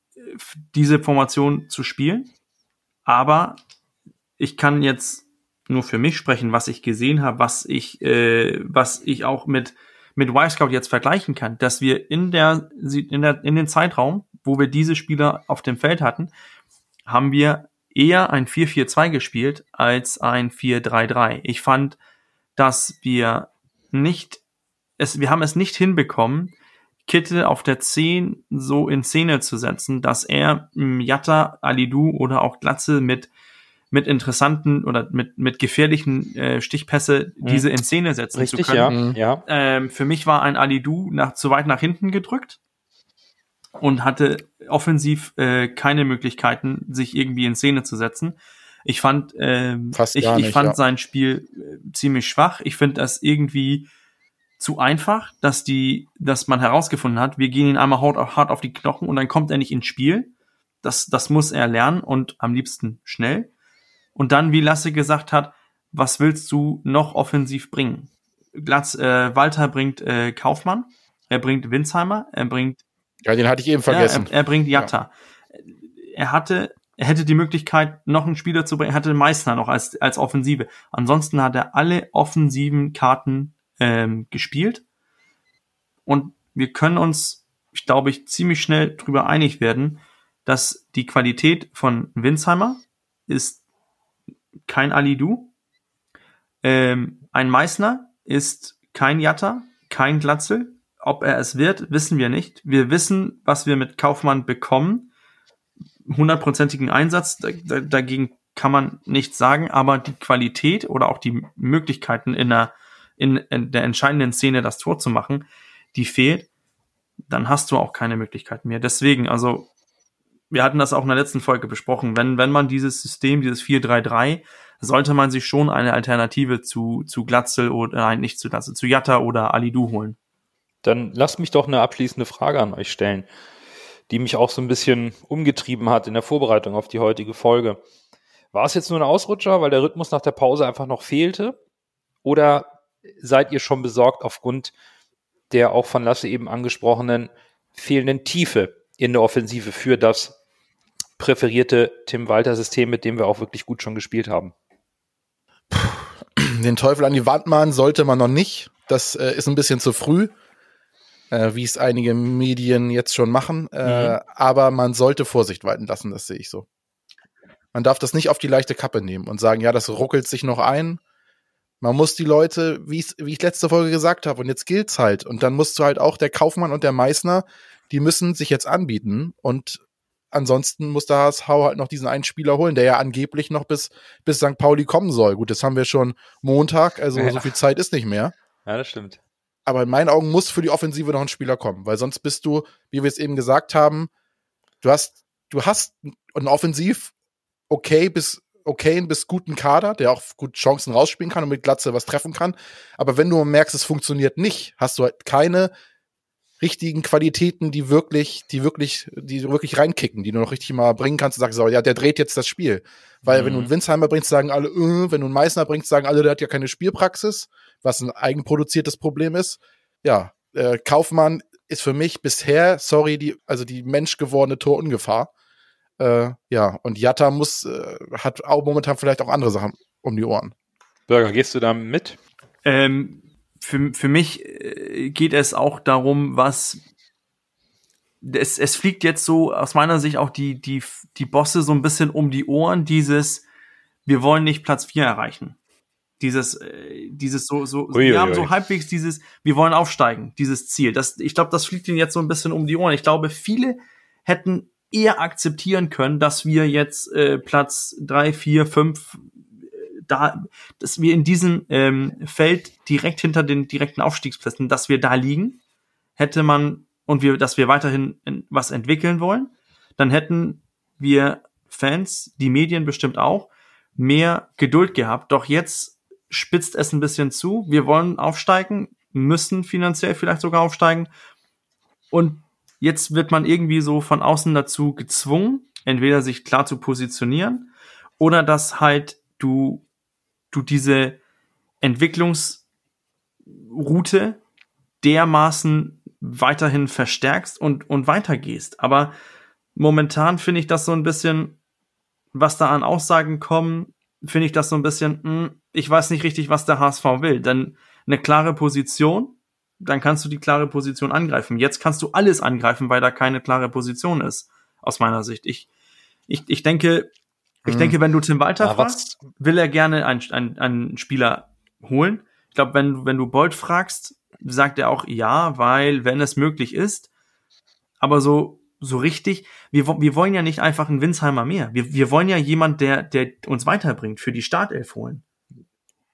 [SPEAKER 3] diese Formation zu spielen, aber ich kann jetzt nur für mich sprechen, was ich gesehen habe, was ich, äh, was ich auch mit mit Y-Scout jetzt vergleichen kann, dass wir in der, in der, in den Zeitraum, wo wir diese Spieler auf dem Feld hatten, haben wir eher ein 4-4-2 gespielt als ein 4-3-3. Ich fand, dass wir nicht, es, wir haben es nicht hinbekommen, Kittel auf der 10 so in Szene zu setzen, dass er Jatta, Alidu oder auch Glatze mit mit interessanten oder mit, mit gefährlichen äh, Stichpässe mhm. diese in Szene setzen
[SPEAKER 1] Richtig,
[SPEAKER 3] zu
[SPEAKER 1] können. Ja, ja.
[SPEAKER 3] Ähm, für mich war ein Alidu nach, zu weit nach hinten gedrückt und hatte offensiv äh, keine Möglichkeiten, sich irgendwie in Szene zu setzen. Ich fand, äh, Fast ich, nicht, ich fand ja. sein Spiel äh, ziemlich schwach. Ich finde das irgendwie zu einfach, dass die, dass man herausgefunden hat, wir gehen ihn einmal hart, hart auf die Knochen und dann kommt er nicht ins Spiel. Das, das muss er lernen und am liebsten schnell. Und dann, wie Lasse gesagt hat, was willst du noch offensiv bringen? Glatz, äh, Walter bringt äh, Kaufmann, er bringt Winsheimer, er bringt.
[SPEAKER 2] Ja, den hatte ich eben vergessen.
[SPEAKER 3] Ja, er, er, bringt Jatta. Ja. Er hatte, er hätte die Möglichkeit, noch einen Spieler zu bringen, er hatte Meißner noch als, als Offensive. Ansonsten hat er alle offensiven Karten ähm, gespielt. Und wir können uns, ich glaube ich, ziemlich schnell drüber einig werden, dass die Qualität von Winsheimer ist kein Alidu. Ähm, ein Meißner ist kein Jatta, kein Glatzel. Ob er es wird, wissen wir nicht. Wir wissen, was wir mit Kaufmann bekommen. Hundertprozentigen Einsatz, dagegen kann man nichts sagen, aber die Qualität oder auch die Möglichkeiten in der, in, in der entscheidenden Szene das Tor zu machen, die fehlt, dann hast du auch keine Möglichkeit mehr. Deswegen, also wir hatten das auch in der letzten Folge besprochen, wenn, wenn man dieses System, dieses 4-3-3, sollte man sich schon eine Alternative zu, zu Glatzel oder, nein, nicht zu Glatzel, zu Jatta oder Alidu holen.
[SPEAKER 1] Dann lasst mich doch eine abschließende Frage an euch stellen, die mich auch so ein bisschen umgetrieben hat in der Vorbereitung auf die heutige Folge. War es jetzt nur ein Ausrutscher, weil der Rhythmus nach der Pause einfach noch fehlte? Oder seid ihr schon besorgt aufgrund der auch von Lasse eben angesprochenen fehlenden Tiefe in der Offensive für das präferierte Tim Walter-System, mit dem wir auch wirklich gut schon gespielt haben?
[SPEAKER 2] Den Teufel an die Wand machen sollte man noch nicht. Das äh, ist ein bisschen zu früh. äh, wie es einige Medien jetzt schon machen. Äh, mhm. Aber man sollte Vorsicht walten lassen, das sehe ich so. Man darf das nicht auf die leichte Kappe nehmen und sagen, ja, das ruckelt sich noch ein. Man muss die Leute, wie ich, wie ich letzte Folge gesagt habe, und jetzt gilt's halt. Und dann musst du halt auch der Kaufmann und der Meißner, die müssen sich jetzt anbieten. Und ansonsten muss der HSV halt noch diesen einen Spieler holen, der ja angeblich noch bis, bis St. Pauli kommen soll. Gut, das haben wir schon Montag, also ja. so viel Zeit ist nicht mehr.
[SPEAKER 1] Ja, das stimmt.
[SPEAKER 2] Aber in meinen Augen muss für die Offensive noch ein Spieler kommen, weil sonst bist du, wie wir es eben gesagt haben, du hast, du hast ein Offensiv okay bis okay bis guten Kader, der auch gut Chancen rausspielen kann und mit Glatze was treffen kann. Aber wenn du merkst, es funktioniert nicht, hast du halt keine richtigen Qualitäten, die wirklich, die wirklich, die wirklich reinkicken, die du noch richtig mal bringen kannst und sagst, so, ja, der dreht jetzt das Spiel. Weil mhm. wenn du einen Winsheimer bringst, sagen alle, äh, wenn du einen Meißner bringst, sagen alle, der hat ja keine Spielpraxis, was ein eigenproduziertes Problem ist. Ja, äh, Kaufmann ist für mich bisher, sorry, die, also die menschgewordene Torungefahr. Äh, ja, und Jatta muss, äh, hat auch momentan vielleicht auch andere Sachen um die Ohren.
[SPEAKER 1] Bürger, gehst du da mit?
[SPEAKER 3] Ähm, für, für mich äh, geht es auch darum, was es, es fliegt jetzt so aus meiner Sicht auch die, die, die Bosse so ein bisschen um die Ohren, dieses, wir wollen nicht Platz 4 erreichen. Dieses, äh, dieses so, so, ui, wir ui, haben ui. so halbwegs dieses, wir wollen aufsteigen, dieses Ziel. Das, ich glaube, das fliegt ihnen jetzt so ein bisschen um die Ohren. Ich glaube, viele hätten eher akzeptieren können, dass wir jetzt äh, Platz drei, vier, fünf da, dass wir in diesem ähm, Feld direkt hinter den direkten Aufstiegsplätzen, dass wir da liegen, hätte man und wir, dass wir weiterhin was entwickeln wollen, dann hätten wir Fans, die Medien bestimmt auch, mehr Geduld gehabt. Doch jetzt spitzt es ein bisschen zu. Wir wollen aufsteigen, müssen finanziell vielleicht sogar aufsteigen. Und Jetzt wird man irgendwie so von außen dazu gezwungen, entweder sich klar zu positionieren oder dass halt du, du diese Entwicklungsroute dermaßen weiterhin verstärkst und, und weitergehst. Aber momentan finde ich das so ein bisschen, was da an Aussagen kommen, finde ich das so ein bisschen, mh, hm, ich weiß nicht richtig, was der HSV will. Denn eine klare Position, dann kannst du die klare Position angreifen. Jetzt kannst du alles angreifen, weil da keine klare Position ist, aus meiner Sicht. Ich, ich, ich denke, ich hm. denke, wenn du Tim Walter ja, fragst, will er gerne einen, einen, einen Spieler holen. Ich glaube, wenn, wenn du Bolt fragst, sagt er auch ja, weil, wenn es möglich ist, aber so, so richtig, wir, wir wollen ja nicht einfach einen Winsheimer mehr. Wir, wir wollen ja jemand, der, der uns weiterbringt, für die Startelf holen.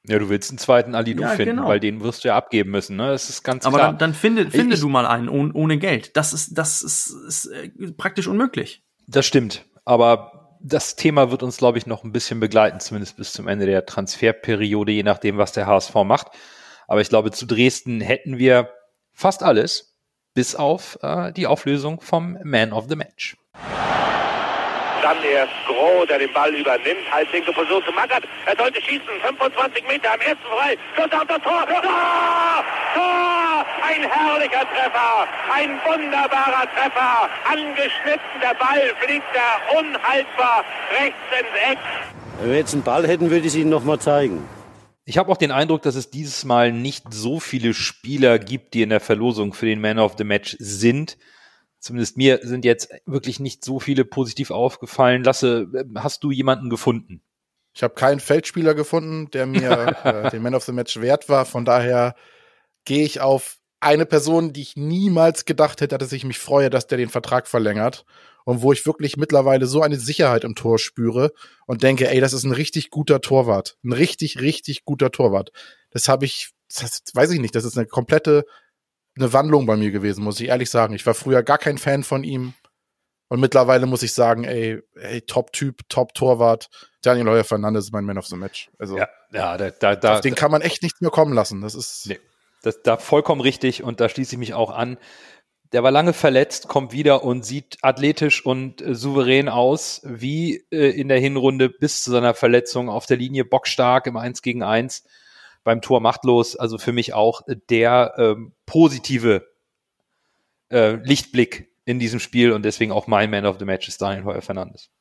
[SPEAKER 1] Ja, du willst einen zweiten Alidu ja, finden, genau. weil den wirst du ja abgeben müssen, ne? Das ist ganz
[SPEAKER 3] Aber
[SPEAKER 1] klar.
[SPEAKER 3] Aber dann, dann finde, finde ich, du mal einen ohne, ohne Geld. Das ist, das ist, ist äh, praktisch unmöglich.
[SPEAKER 1] Das stimmt. Aber das Thema wird uns, glaube ich, noch ein bisschen begleiten, zumindest bis zum Ende der Transferperiode, je nachdem, was der HSV macht. Aber ich glaube, zu Dresden hätten wir fast alles, bis auf äh, die Auflösung vom Man of the Match.
[SPEAKER 4] Dann erst Groh, der den Ball übernimmt. Halbwinkel versucht zu Mackert. Er sollte schießen. 25 Meter am ersten frei. Schuss auf das Tor. Tor! Tor! Ein herrlicher Treffer. Ein wunderbarer Treffer. Angeschnitten. Der Ball fliegt da unhaltbar rechts ins Eck.
[SPEAKER 5] Wenn wir jetzt einen Ball hätten, würde ich es Ihnen nochmal zeigen.
[SPEAKER 1] Ich habe auch den Eindruck, dass es dieses Mal nicht so viele Spieler gibt, die in der Verlosung für den Man of the Match sind zumindest mir sind jetzt wirklich nicht so viele positiv aufgefallen. Lasse, hast du jemanden gefunden?
[SPEAKER 2] Ich habe keinen Feldspieler gefunden, der mir äh, den Man of the Match wert war. Von daher gehe ich auf eine Person, die ich niemals gedacht hätte, dass ich mich freue, dass der den Vertrag verlängert. Und wo ich wirklich mittlerweile so eine Sicherheit im Tor spüre und denke, ey, das ist ein richtig guter Torwart. Ein richtig, richtig guter Torwart. Das habe ich, das weiß ich nicht, das ist eine komplette eine Wandlung bei mir gewesen, muss ich ehrlich sagen. Ich war früher gar kein Fan von ihm. Und mittlerweile muss ich sagen, ey, ey Top-Typ, Top-Torwart. Daniel Heuer Fernandes ist mein Man of the Match. Also,
[SPEAKER 1] ja, ja da, da, da,
[SPEAKER 2] auf den kann man echt nichts mehr kommen lassen. Das ist.
[SPEAKER 1] Nee, das, da vollkommen richtig und da schließe ich mich auch an. Der war lange verletzt, kommt wieder und sieht athletisch und äh, souverän aus, wie äh, in der Hinrunde bis zu seiner Verletzung auf der Linie bockstark im 1 gegen 1 beim Tor machtlos. Also für mich auch der ähm, positive äh, Lichtblick in diesem Spiel und deswegen auch mein Man of the Match ist Daniel Heuer Fernandes.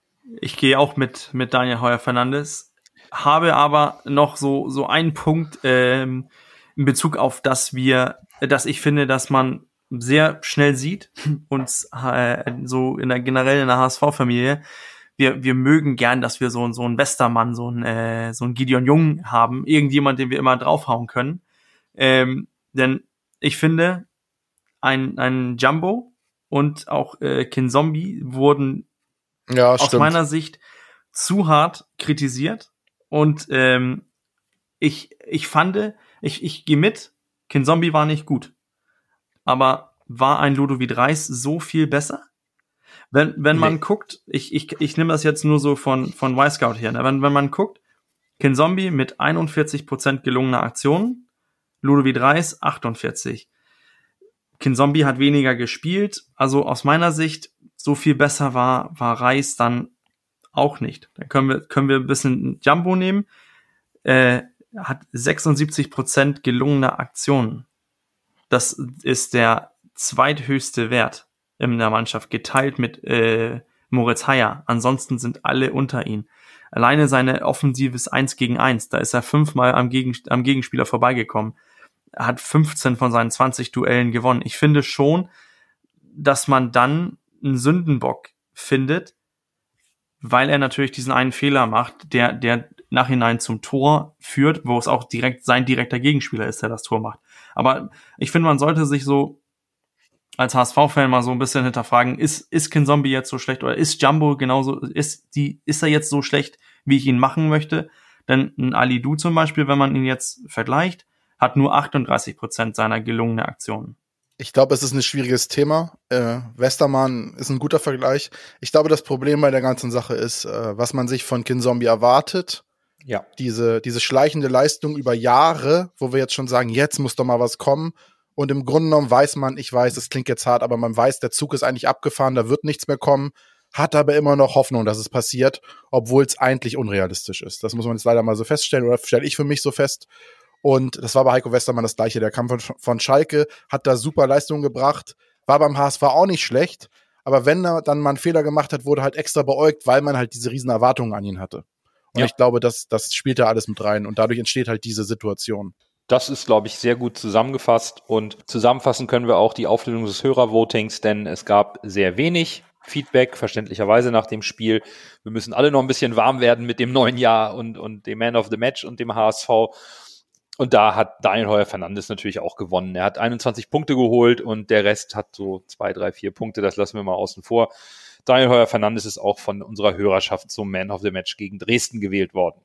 [SPEAKER 3] Ich gehe auch mit, mit Daniel Heuer Fernandes, habe aber noch so, so einen Punkt ähm, in Bezug auf, dass wir, dass ich finde, dass man sehr schnell sieht, uns äh, so in der generell in der HSV-Familie, wir, wir mögen gern, dass wir so, so einen Westermann, so einen, äh, so einen Gideon Jung haben, irgendjemand, den wir immer draufhauen können. Ähm, denn ich finde, ein, ein Jumbo und auch äh, Kin Zombie wurden ja, aus stimmt. meiner Sicht zu hart kritisiert. Und ähm, ich, ich fand, ich, ich gehe mit, Kin Zombie war nicht gut. Aber war ein Ludovic Reis so viel besser? Wenn, wenn nee. man guckt, ich, ich, ich nehme das jetzt nur so von, von Y-Scout her, ne? wenn, wenn man guckt, Kin Zombie mit 41% gelungener Aktionen, Ludovic Reis 48. Kin Zombie hat weniger gespielt, also aus meiner Sicht so viel besser war, war Reis dann auch nicht. Da können wir, können wir ein bisschen Jumbo nehmen. Äh, hat 76% gelungener Aktionen. Das ist der zweithöchste Wert in der Mannschaft, geteilt mit äh, Moritz Heyer. Ansonsten sind alle unter ihn. Alleine seine offensives 1 gegen 1, da ist er fünfmal am, gegen, am Gegenspieler vorbeigekommen. Hat 15 von seinen 20 Duellen gewonnen. Ich finde schon, dass man dann einen Sündenbock findet, weil er natürlich diesen einen Fehler macht, der, der nachhinein zum Tor führt, wo es auch direkt sein direkter Gegenspieler ist, der das Tor macht. Aber ich finde, man sollte sich so als HSV-Fan mal so ein bisschen hinterfragen, ist, ist Kin Zombie jetzt so schlecht oder ist Jumbo genauso, ist die, ist er jetzt so schlecht, wie ich ihn machen möchte? Denn ein Ali Du zum Beispiel, wenn man ihn jetzt vergleicht, hat nur 38 Prozent seiner gelungenen Aktionen.
[SPEAKER 2] Ich glaube, es ist ein schwieriges Thema. Äh, Westermann ist ein guter Vergleich. Ich glaube, das Problem bei der ganzen Sache ist, äh, was man sich von Kin Zombie erwartet. Ja. Diese, diese schleichende Leistung über Jahre, wo wir jetzt schon sagen, jetzt muss doch mal was kommen. Und im Grunde genommen weiß man, ich weiß, es klingt jetzt hart, aber man weiß, der Zug ist eigentlich abgefahren, da wird nichts mehr kommen, hat aber immer noch Hoffnung, dass es passiert, obwohl es eigentlich unrealistisch ist. Das muss man jetzt leider mal so feststellen oder stelle ich für mich so fest. Und das war bei Heiko Westermann das gleiche. Der kam von, von Schalke, hat da super Leistungen gebracht, war beim HSV auch nicht schlecht. Aber wenn er dann mal einen Fehler gemacht hat, wurde halt extra beäugt, weil man halt diese riesen Erwartungen an ihn hatte. Und ja. ich glaube, das, das spielt da alles mit rein. Und dadurch entsteht halt diese Situation.
[SPEAKER 1] Das ist, glaube ich, sehr gut zusammengefasst. Und zusammenfassen können wir auch die Auflösung des Hörervotings, denn es gab sehr wenig Feedback, verständlicherweise nach dem Spiel. Wir müssen alle noch ein bisschen warm werden mit dem neuen Jahr und, und dem Man of the Match und dem HSV. Und da hat Daniel Heuer Fernandes natürlich auch gewonnen. Er hat 21 Punkte geholt und der Rest hat so zwei, drei, vier Punkte. Das lassen wir mal außen vor. Daniel Heuer Fernandes ist auch von unserer Hörerschaft zum Man of the Match gegen Dresden gewählt worden.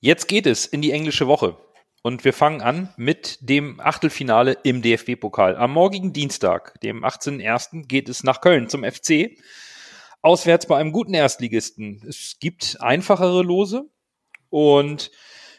[SPEAKER 1] Jetzt geht es in die englische Woche. Und wir fangen an mit dem Achtelfinale im DFB-Pokal. Am morgigen Dienstag, dem 18.01., geht es nach Köln zum FC. Auswärts bei einem guten Erstligisten. Es gibt einfachere Lose und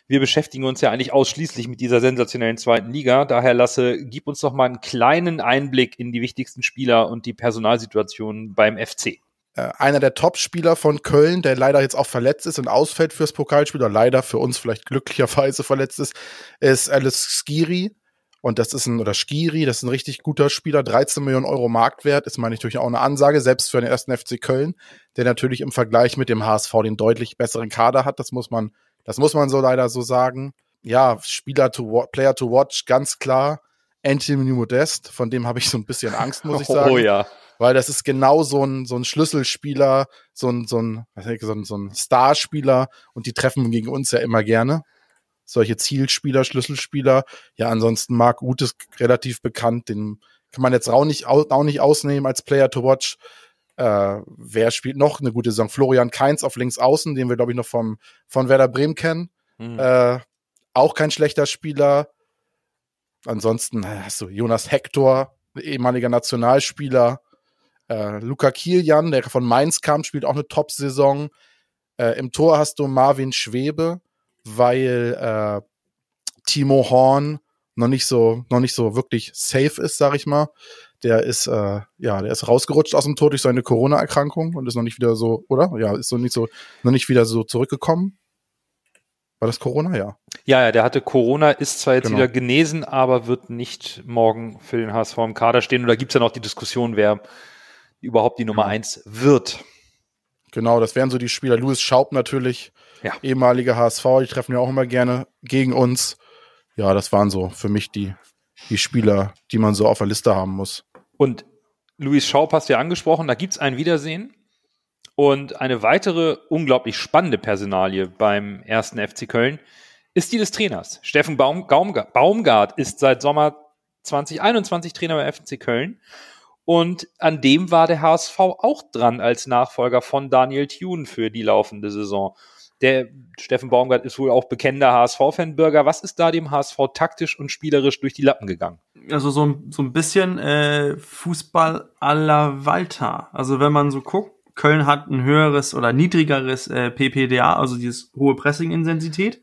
[SPEAKER 1] wir beschäftigen uns ja eigentlich ausschließlich mit dieser sensationellen zweiten Liga. Daher lasse, gib uns doch mal einen kleinen Einblick in die wichtigsten Spieler und die Personalsituation beim FC.
[SPEAKER 2] Äh, einer der Top-Spieler von Köln, der leider jetzt auch verletzt ist und ausfällt fürs Pokalspiel, oder leider für uns vielleicht glücklicherweise verletzt ist, ist Alice Skiri. Und das ist ein, oder Skiri, das ist ein richtig guter Spieler, 13 Millionen Euro Marktwert, ist meine ich natürlich auch eine Ansage, selbst für den ersten FC Köln, der natürlich im Vergleich mit dem HSV den deutlich besseren Kader hat, das muss man das muss man so leider so sagen. Ja, Spieler to Player to watch, ganz klar. Anthony Modest, von dem habe ich so ein bisschen Angst, muss ich sagen. Oh ja. Weil das ist genau so ein, so ein Schlüsselspieler, so ein, so ein, was ich, so ein, so ein Starspieler und die treffen gegen uns ja immer gerne. Solche Zielspieler, Schlüsselspieler. Ja, ansonsten Marc Uth ist relativ bekannt, den kann man jetzt auch nicht, auch nicht ausnehmen als Player to watch. Äh, wer spielt noch eine gute Saison? Florian Kainz auf links außen, den wir, glaube ich, noch vom, von Werder Bremen kennen. Mhm. Äh, auch kein schlechter Spieler. Ansonsten hast du Jonas Hector, ehemaliger Nationalspieler. Äh, Luca Kilian, der von Mainz kam, spielt auch eine Top-Saison. Äh, Im Tor hast du Marvin Schwebe, weil äh, Timo Horn noch nicht so, noch nicht so wirklich safe ist, sag ich mal der ist, äh, ja, der ist rausgerutscht aus dem Tod durch seine Corona-Erkrankung und ist noch nicht wieder so, oder? Ja, ist noch nicht so, noch nicht wieder so zurückgekommen. War das Corona, ja?
[SPEAKER 1] Ja, ja, der hatte Corona, ist zwar jetzt genau. wieder genesen, aber wird nicht morgen für den HSV im Kader stehen. Und da gibt es ja noch die Diskussion, wer überhaupt die Nummer ja. eins wird.
[SPEAKER 2] Genau, das wären so die Spieler. Louis Schaub natürlich, ja. ehemaliger HSV, die treffen ja auch immer gerne gegen uns. Ja, das waren so für mich die, die Spieler, die man so auf der Liste haben muss.
[SPEAKER 1] Und Luis Schaub hast du ja angesprochen, da gibt es ein Wiedersehen. Und eine weitere unglaublich spannende Personalie beim ersten FC Köln ist die des Trainers. Steffen Baum, Baumgart ist seit Sommer 2021 Trainer bei FC Köln. Und an dem war der HSV auch dran als Nachfolger von Daniel Thune für die laufende Saison. Der Steffen Baumgart ist wohl auch bekennender HSV-Fanbürger. Was ist da dem HSV taktisch und spielerisch durch die Lappen gegangen?
[SPEAKER 3] Also so, so ein bisschen äh, Fußball à la Walter. Also wenn man so guckt, Köln hat ein höheres oder niedrigeres äh, PPDA, also dieses hohe Pressing-Intensität,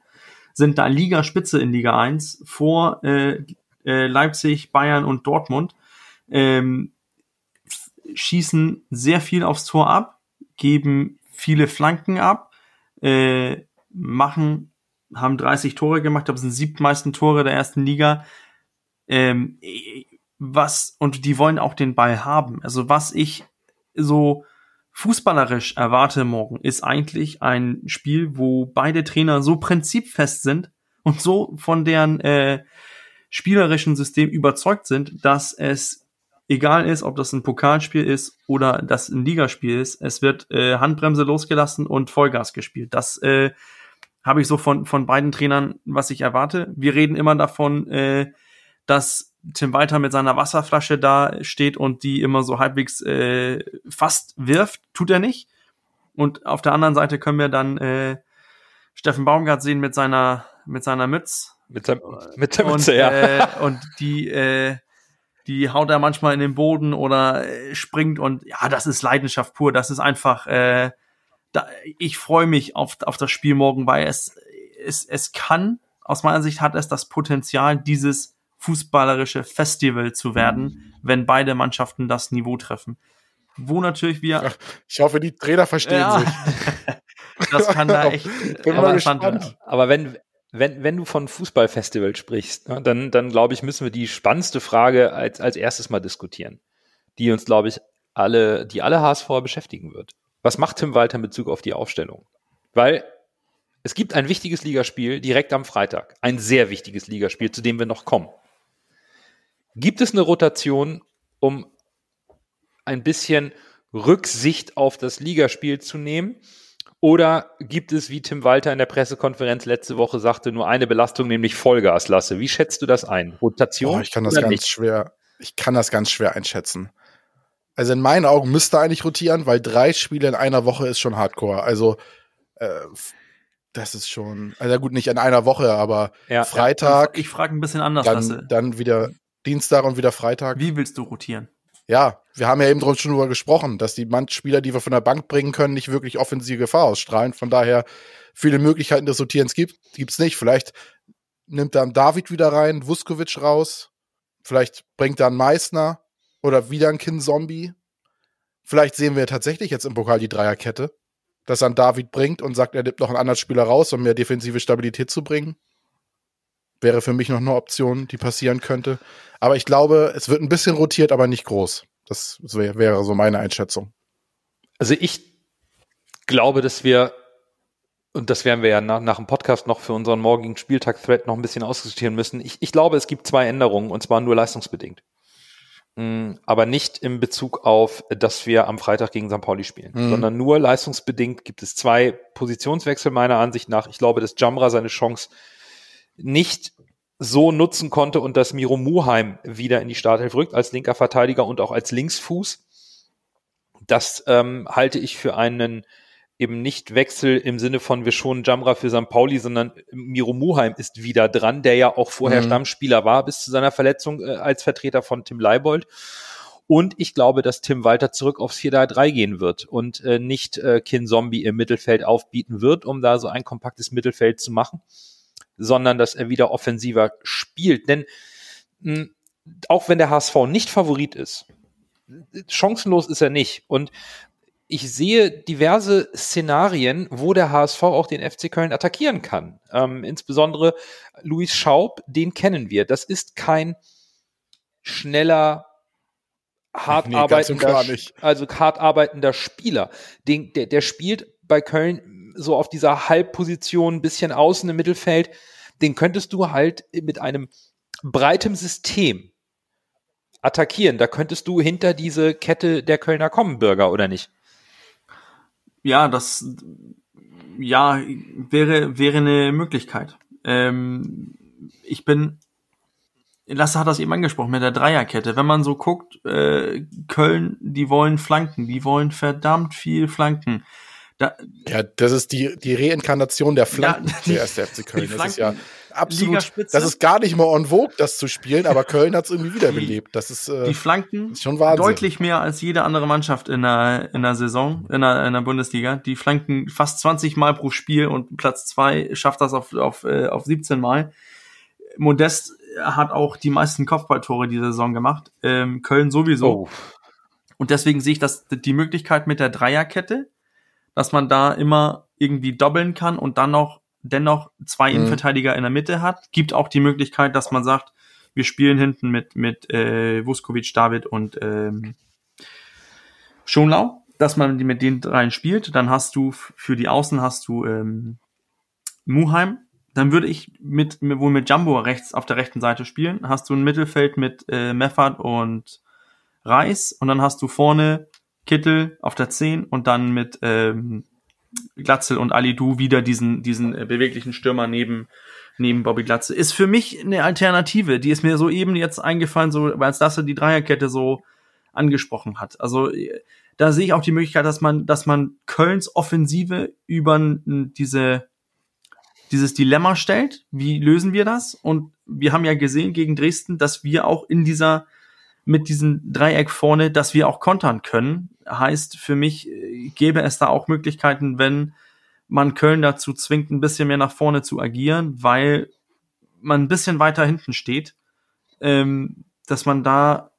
[SPEAKER 3] sind da Ligaspitze in Liga 1 vor äh, äh, Leipzig, Bayern und Dortmund. Ähm, schießen sehr viel aufs Tor ab, geben viele Flanken ab, äh, machen, haben 30 Tore gemacht, das sind siebtmeisten Tore der ersten Liga. Ähm, was, und die wollen auch den Ball haben. Also was ich so fußballerisch erwarte morgen, ist eigentlich ein Spiel, wo beide Trainer so prinzipfest sind und so von deren äh, spielerischen System überzeugt sind, dass es egal ist, ob das ein Pokalspiel ist oder das ein Ligaspiel ist, es wird äh, Handbremse losgelassen und Vollgas gespielt. Das äh, habe ich so von, von beiden Trainern, was ich erwarte. Wir reden immer davon, äh, dass Tim Walter mit seiner Wasserflasche da steht und die immer so halbwegs äh, fast wirft. Tut er nicht. Und auf der anderen Seite können wir dann äh, Steffen Baumgart sehen mit seiner, mit seiner Mütze.
[SPEAKER 1] Mit der, mit der Mütze, und, ja.
[SPEAKER 3] Äh, und die äh, die haut er manchmal in den Boden oder äh, springt und ja, das ist Leidenschaft pur. Das ist einfach, äh, da, ich freue mich auf, auf das Spiel morgen, weil es, es, es kann, aus meiner Sicht hat es das Potenzial, dieses fußballerische Festival zu werden, wenn beide Mannschaften das Niveau treffen. Wo natürlich wir.
[SPEAKER 2] Ich hoffe, die Trainer verstehen ja. sich.
[SPEAKER 3] das kann da echt
[SPEAKER 1] Bin gespannt. Aber wenn, wenn, wenn du von Fußballfestival sprichst, ne, dann, dann glaube ich, müssen wir die spannendste Frage als, als erstes mal diskutieren, die uns, glaube ich, alle, die alle HSV beschäftigen wird. Was macht Tim Walter in Bezug auf die Aufstellung? Weil es gibt ein wichtiges Ligaspiel direkt am Freitag. Ein sehr wichtiges Ligaspiel, zu dem wir noch kommen. Gibt es eine Rotation, um ein bisschen Rücksicht auf das Ligaspiel zu nehmen? Oder gibt es, wie Tim Walter in der Pressekonferenz letzte Woche sagte, nur eine Belastung, nämlich Vollgas lasse? Wie schätzt du das ein? Rotation?
[SPEAKER 2] Oh, ich kann das ganz nicht? schwer, ich kann das ganz schwer einschätzen. Also in meinen Augen müsste er eigentlich rotieren, weil drei Spiele in einer Woche ist schon Hardcore. Also äh, das ist schon, also gut, nicht in einer Woche, aber ja, Freitag.
[SPEAKER 3] Ja, ich frage ein bisschen anders.
[SPEAKER 2] Dann, dann wieder Dienstag und wieder Freitag.
[SPEAKER 3] Wie willst du rotieren?
[SPEAKER 2] Ja, wir haben ja eben schon darüber gesprochen, dass die Spieler, die wir von der Bank bringen können, nicht wirklich offensive Gefahr ausstrahlen. Von daher viele Möglichkeiten des Sortierens gibt gibt's nicht. Vielleicht nimmt dann David wieder rein, Vuskovic raus. Vielleicht bringt dann Meißner oder wieder ein Kind-Zombie. Vielleicht sehen wir tatsächlich jetzt im Pokal die Dreierkette, dass dann David bringt und sagt, er nimmt noch einen anderen Spieler raus, um mehr defensive Stabilität zu bringen. Wäre für mich noch eine Option, die passieren könnte. Aber ich glaube, es wird ein bisschen rotiert, aber nicht groß. Das wär, wäre so meine Einschätzung.
[SPEAKER 1] Also ich glaube, dass wir, und das werden wir ja nach, nach dem Podcast noch für unseren morgigen Spieltag-Thread noch ein bisschen ausdiskutieren müssen. Ich, ich glaube, es gibt zwei Änderungen, und zwar nur leistungsbedingt. Mm, aber nicht in Bezug auf, dass wir am Freitag gegen St. Pauli spielen, mhm. sondern nur leistungsbedingt gibt es zwei Positionswechsel meiner Ansicht nach. Ich glaube, dass Jamra seine Chance nicht so nutzen konnte und dass Miro Muheim wieder in die Startelf rückt als linker Verteidiger und auch als Linksfuß. Das ähm, halte ich für einen eben nicht Wechsel im Sinne von wir schonen Jamra für St. Pauli, sondern Miro Muheim ist wieder dran, der ja auch vorher mhm. Stammspieler war bis zu seiner Verletzung äh, als Vertreter von Tim Leibold. Und ich glaube, dass Tim Walter zurück aufs 4-3-3 gehen wird und äh, nicht äh, Kin Zombie im Mittelfeld aufbieten wird, um da so ein kompaktes Mittelfeld zu machen sondern dass er wieder offensiver spielt. Denn mh, hm, auch wenn der HSV nicht Favorit ist, chancenlos ist er nicht. Und ich sehe diverse Szenarien, wo der HSV auch den FC Köln attackieren kann. Ähm, insbesondere Luis Schaub, den kennen wir. Das ist kein schneller, hart nee, arbeitender, also hart arbeitender Spieler. Den, der, der spielt bei Köln so auf dieser Halbposition, ein bisschen außen im Mittelfeld den könntest du halt mit einem breitem System attackieren. Da könntest du hinter diese Kette der Kölner kommen, Bürger, oder nicht?
[SPEAKER 3] Ja, das ja wäre wäre eine Möglichkeit. Ähm, ich bin Lasse hat das eben angesprochen mit der Dreierkette. Wenn man so guckt, äh, Köln, die wollen Flanken, die wollen verdammt viel Flanken.
[SPEAKER 2] Da, ja, das ist die, die Reinkarnation der Flanken ja, die, der erste FC Köln. Das ist ja absolut, das ist gar nicht mehr en vogue, das zu spielen, aber Köln hat es irgendwie wiederbelebt. Das ist,
[SPEAKER 3] äh, die Flanken ist schon Wahnsinn. deutlich mehr als jede andere Mannschaft in der, in der Saison, in der, in der Bundesliga. Die flanken fast 20 Mal pro Spiel und Platz zwei schafft das auf, auf, äh, auf 17 Mal. Modest hat auch die meisten Kopfballtore diese Saison gemacht. Ähm, Köln sowieso. Oh. Und deswegen sehe ich das, die Möglichkeit mit der Dreierkette, dass man da immer irgendwie doppeln kann und dann noch dennoch zwei mhm. Innenverteidiger in der Mitte hat. Gibt auch die Möglichkeit, dass man sagt, wir spielen hinten mit, mit äh, Vuskovic, David und ähm, Schonlau, dass man mit den dreien spielt. Dann hast du für die Außen hast du ähm, Muheim, dann würde ich mit, wohl mit Jumbo rechts auf der rechten Seite spielen. Hast du ein Mittelfeld mit äh, Meffert und Reis und dann hast du vorne Kittel auf der 10 und dann mit ähm, Glatzel und Ali Du wieder diesen, diesen äh, beweglichen Stürmer neben, neben Bobby Glatzel. Ist für mich eine Alternative, die ist mir so eben jetzt eingefallen, so, weil es das die Dreierkette so angesprochen hat. Also äh, da sehe ich auch die Möglichkeit, dass man, dass man Kölns Offensive über diese dieses Dilemma stellt. Wie lösen wir das? Und wir haben ja gesehen gegen Dresden, dass wir auch in dieser, mit diesem Dreieck vorne, dass wir auch kontern können. Heißt für mich, äh, gäbe es da auch Möglichkeiten, wenn man Köln dazu zwingt, ein bisschen mehr nach vorne zu agieren, weil man ein bisschen weiter hinten steht, ähm, dass man da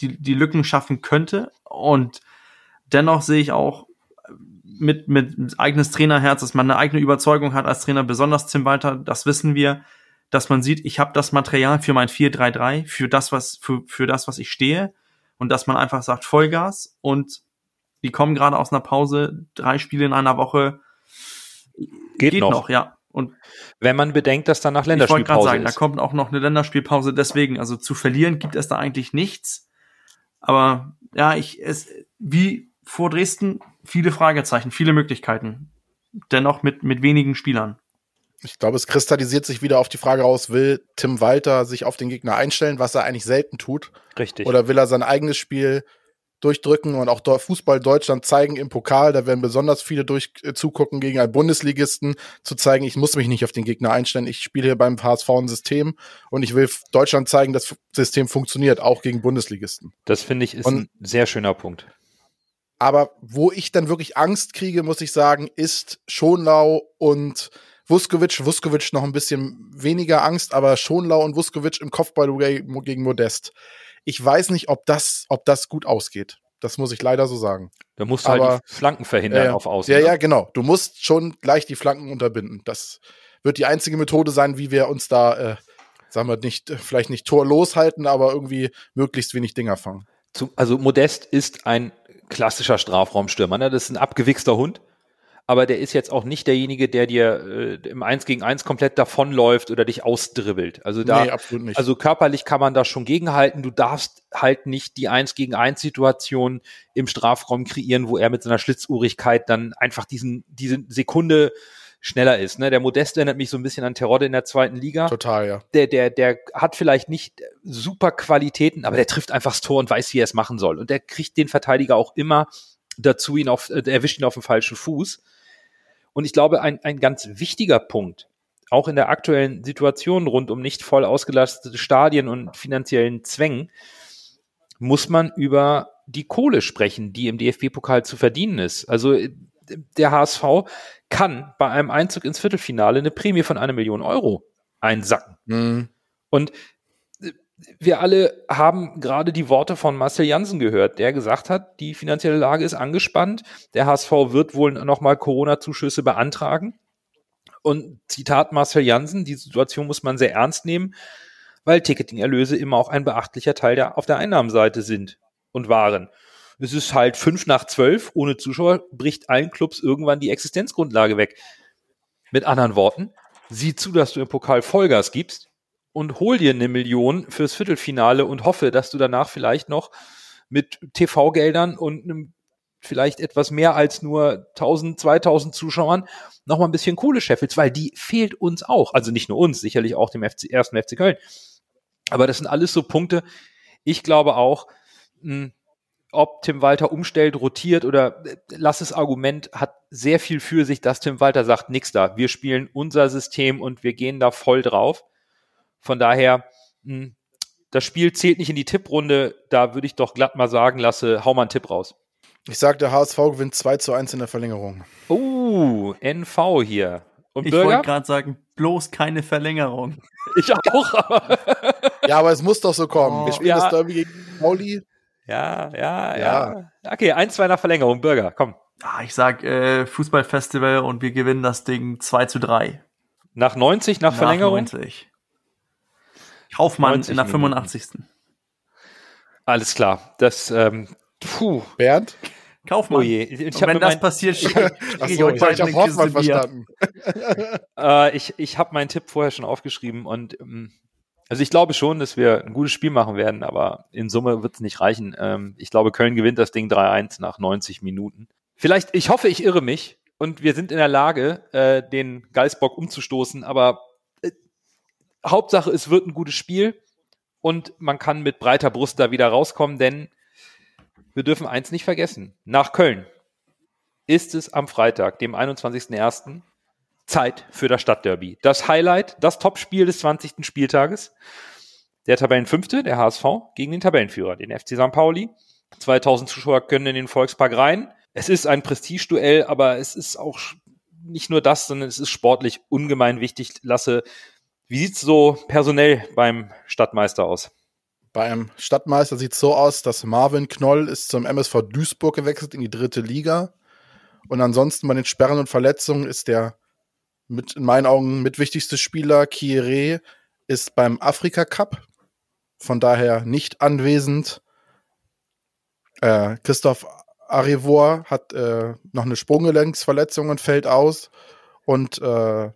[SPEAKER 3] die, die Lücken schaffen könnte. Und dennoch sehe ich auch mit, mit eigenes Trainerherz, dass man eine eigene Überzeugung hat als Trainer, besonders Tim Walter, das wissen wir, dass man sieht, ich habe das Material für mein 4-3-3, für das, was, für, für das, was ich stehe, und dass man einfach sagt, Vollgas und die kommen gerade aus einer Pause, drei Spiele in einer Woche.
[SPEAKER 1] Geht, geht noch. noch.
[SPEAKER 3] ja. Und
[SPEAKER 1] wenn man bedenkt, dass danach Länderspielpause ich sagen,
[SPEAKER 3] ist. Da kommt auch noch eine Länderspielpause, deswegen, also zu verlieren gibt es da eigentlich nichts. Aber ja, ich, es, wie vor Dresden viele Fragezeichen, viele Möglichkeiten. Dennoch mit, mit wenigen Spielern.
[SPEAKER 2] Ich glaube, es kristallisiert sich wieder auf die Frage raus, will Tim Walter sich auf den Gegner einstellen, was er eigentlich selten tut?
[SPEAKER 1] Richtig.
[SPEAKER 2] Oder will er sein eigenes Spiel durchdrücken und auch Fußball Deutschland zeigen im Pokal, da werden besonders viele durch äh, zugucken gegen einen Bundesligisten, zu zeigen, ich muss mich nicht auf den Gegner einstellen, ich spiele hier beim HSV ein System und ich will Deutschland zeigen, das System funktioniert, auch gegen Bundesligisten.
[SPEAKER 1] Das finde ich ist und, ein sehr schöner Punkt.
[SPEAKER 2] Aber wo ich dann wirklich Angst kriege, muss ich sagen, ist Schonlau und Vuskovic. Vuskovic noch ein bisschen weniger Angst, aber Schonlau und Vuskovic im Kopfball gegen Modest. Ich weiß nicht, ob das, ob das gut ausgeht. Das muss ich leider so sagen.
[SPEAKER 1] Da musst du aber, halt die Flanken verhindern
[SPEAKER 2] äh,
[SPEAKER 1] auf Außen.
[SPEAKER 2] Ja, ne? ja, genau. Du musst schon gleich die Flanken unterbinden. Das wird die einzige Methode sein, wie wir uns da, äh, sagen wir, nicht, vielleicht nicht torlos halten, aber irgendwie möglichst wenig Dinger fangen.
[SPEAKER 1] also Modest ist ein klassischer Strafraumstürmer. Ne? Das ist ein abgewichster Hund, aber der ist jetzt auch nicht derjenige, der dir äh, im 1 gegen 1 komplett davonläuft oder dich ausdribbelt. Also da, nee, absolut nicht. also körperlich kann man da schon gegenhalten. Du darfst halt nicht die 1 gegen 1 Situation im Strafraum kreieren, wo er mit seiner Schlitzuhrigkeit dann einfach diesen, diese Sekunde schneller ist. Ne? Der Modest erinnert mich so ein bisschen an Terodde in der zweiten Liga.
[SPEAKER 2] Total, ja.
[SPEAKER 1] Der, der, der hat vielleicht nicht super Qualitäten, aber der trifft einfach das Tor und weiß, wie er es machen soll. Und der kriegt den Verteidiger auch immer dazu, ihn auf, äh, erwischt ihn auf dem falschen Fuß. Und ich glaube, ein, ein ganz wichtiger Punkt, auch in der aktuellen Situation rund um nicht voll ausgelastete Stadien und finanziellen Zwängen, muss man über die Kohle sprechen, die im DFB-Pokal zu verdienen ist. Also der HSV kann bei einem Einzug ins Viertelfinale eine Prämie von einer Million Euro einsacken. Mhm. Und äh, wir alle haben gerade die Worte von Marcel Janssen gehört, der gesagt hat, die finanzielle Lage ist angespannt. Der HSV wird wohl nochmal Corona-Zuschüsse beantragen. Und Zitat Marcel Janssen, die Situation muss man sehr ernst nehmen, weil Ticketing-Erlöse immer auch ein beachtlicher Teil der, auf der Einnahmenseite sind und waren es ist halt fünf nach zwölf, ohne Zuschauer bricht allen Clubs irgendwann die Existenzgrundlage weg. Mit anderen Worten, sieh zu, dass du im Pokal Vollgas gibst und hol dir eine Million fürs Viertelfinale und hoffe, dass du danach vielleicht noch mit TV-Geldern und einem vielleicht etwas mehr als nur 1000, 2000 Zuschauern noch mal ein bisschen Kohle scheffelst, weil die fehlt uns auch. Also nicht nur uns, sicherlich auch dem FC, ersten FC Köln. Aber das sind alles so Punkte. Ich glaube auch, mh, hm, ob Tim Walter umstellt, rotiert oder äh, lasses Argument hat sehr viel für sich, dass Tim Walter sagt, nix da. Wir spielen unser System und wir gehen da voll drauf. Von daher, mh, hm, das Spiel zählt nicht in die Tipprunde. Da würde ich doch glatt mal sagen, lasse, hau mal einen Tipp raus.
[SPEAKER 2] Ich sage, der HSV gewinnt 2 zu 1 in der Verlängerung.
[SPEAKER 1] Uh, NV hier.
[SPEAKER 3] Und ich wollte gerade sagen, bloß keine Verlängerung.
[SPEAKER 1] Ich auch. Aber
[SPEAKER 2] ja, aber es muss doch so kommen. Oh, Wir spielen ja. das Derby gegen Pauli.
[SPEAKER 1] Ja, ja, ja, ja. Okay, 1, 2 nach Verlängerung. Bürger, komm.
[SPEAKER 3] Ah, ich sag äh, Fußballfestival und wir gewinnen das Ding 2 zu 3.
[SPEAKER 1] Nach 90, nach, nach Verlängerung? 90.
[SPEAKER 3] Kaufmann in der 85.
[SPEAKER 1] Alles klar. Das, ähm, puh.
[SPEAKER 2] Bernd?
[SPEAKER 3] Kaufmann. Oh je.
[SPEAKER 1] Ich wenn das passiert, schicke
[SPEAKER 2] ich euch ich habe Hoffmann verstanden.
[SPEAKER 1] äh, ich ich habe meinen Tipp vorher schon aufgeschrieben und ähm, also ich glaube schon, dass wir ein gutes Spiel machen werden, aber in Summe wird es nicht reichen. Ähm, ich glaube, Köln gewinnt das Ding 3-1 nach 90 Minuten. Vielleicht, ich hoffe, ich irre mich und wir sind in der Lage, äh, den Geisbock umzustoßen, aber Hauptsache, es wird ein gutes Spiel und man kann mit breiter Brust da wieder rauskommen, denn wir dürfen eins nicht vergessen. Nach Köln ist es am Freitag, dem 21.01. Zeit für das Stadtderby. Das Highlight, das Topspiel des 20. Spieltages. Der Tabellenfünfte, der HSV, gegen den Tabellenführer, den FC St. Pauli. 2000 Zuschauer können in den Volkspark rein. Es ist ein Prestigeduell, aber es ist auch nicht nur das, sondern es ist sportlich ungemein wichtig. Lasse, wie sieht's so personell beim Stadtmeister aus?
[SPEAKER 2] Beim Stadtmeister sieht es so aus, dass Marvin Knoll ist zum MSV Duisburg gewechselt in die dritte Liga. Und ansonsten bei den Sperren und Verletzungen ist der mit, in meinen Augen mitwichtigste Spieler, Kieré, ist beim Afrika Cup. Von daher nicht anwesend. Äh, Christoph Arivor hat äh, noch eine Sprunggelenksverletzung und fällt aus. Und äh,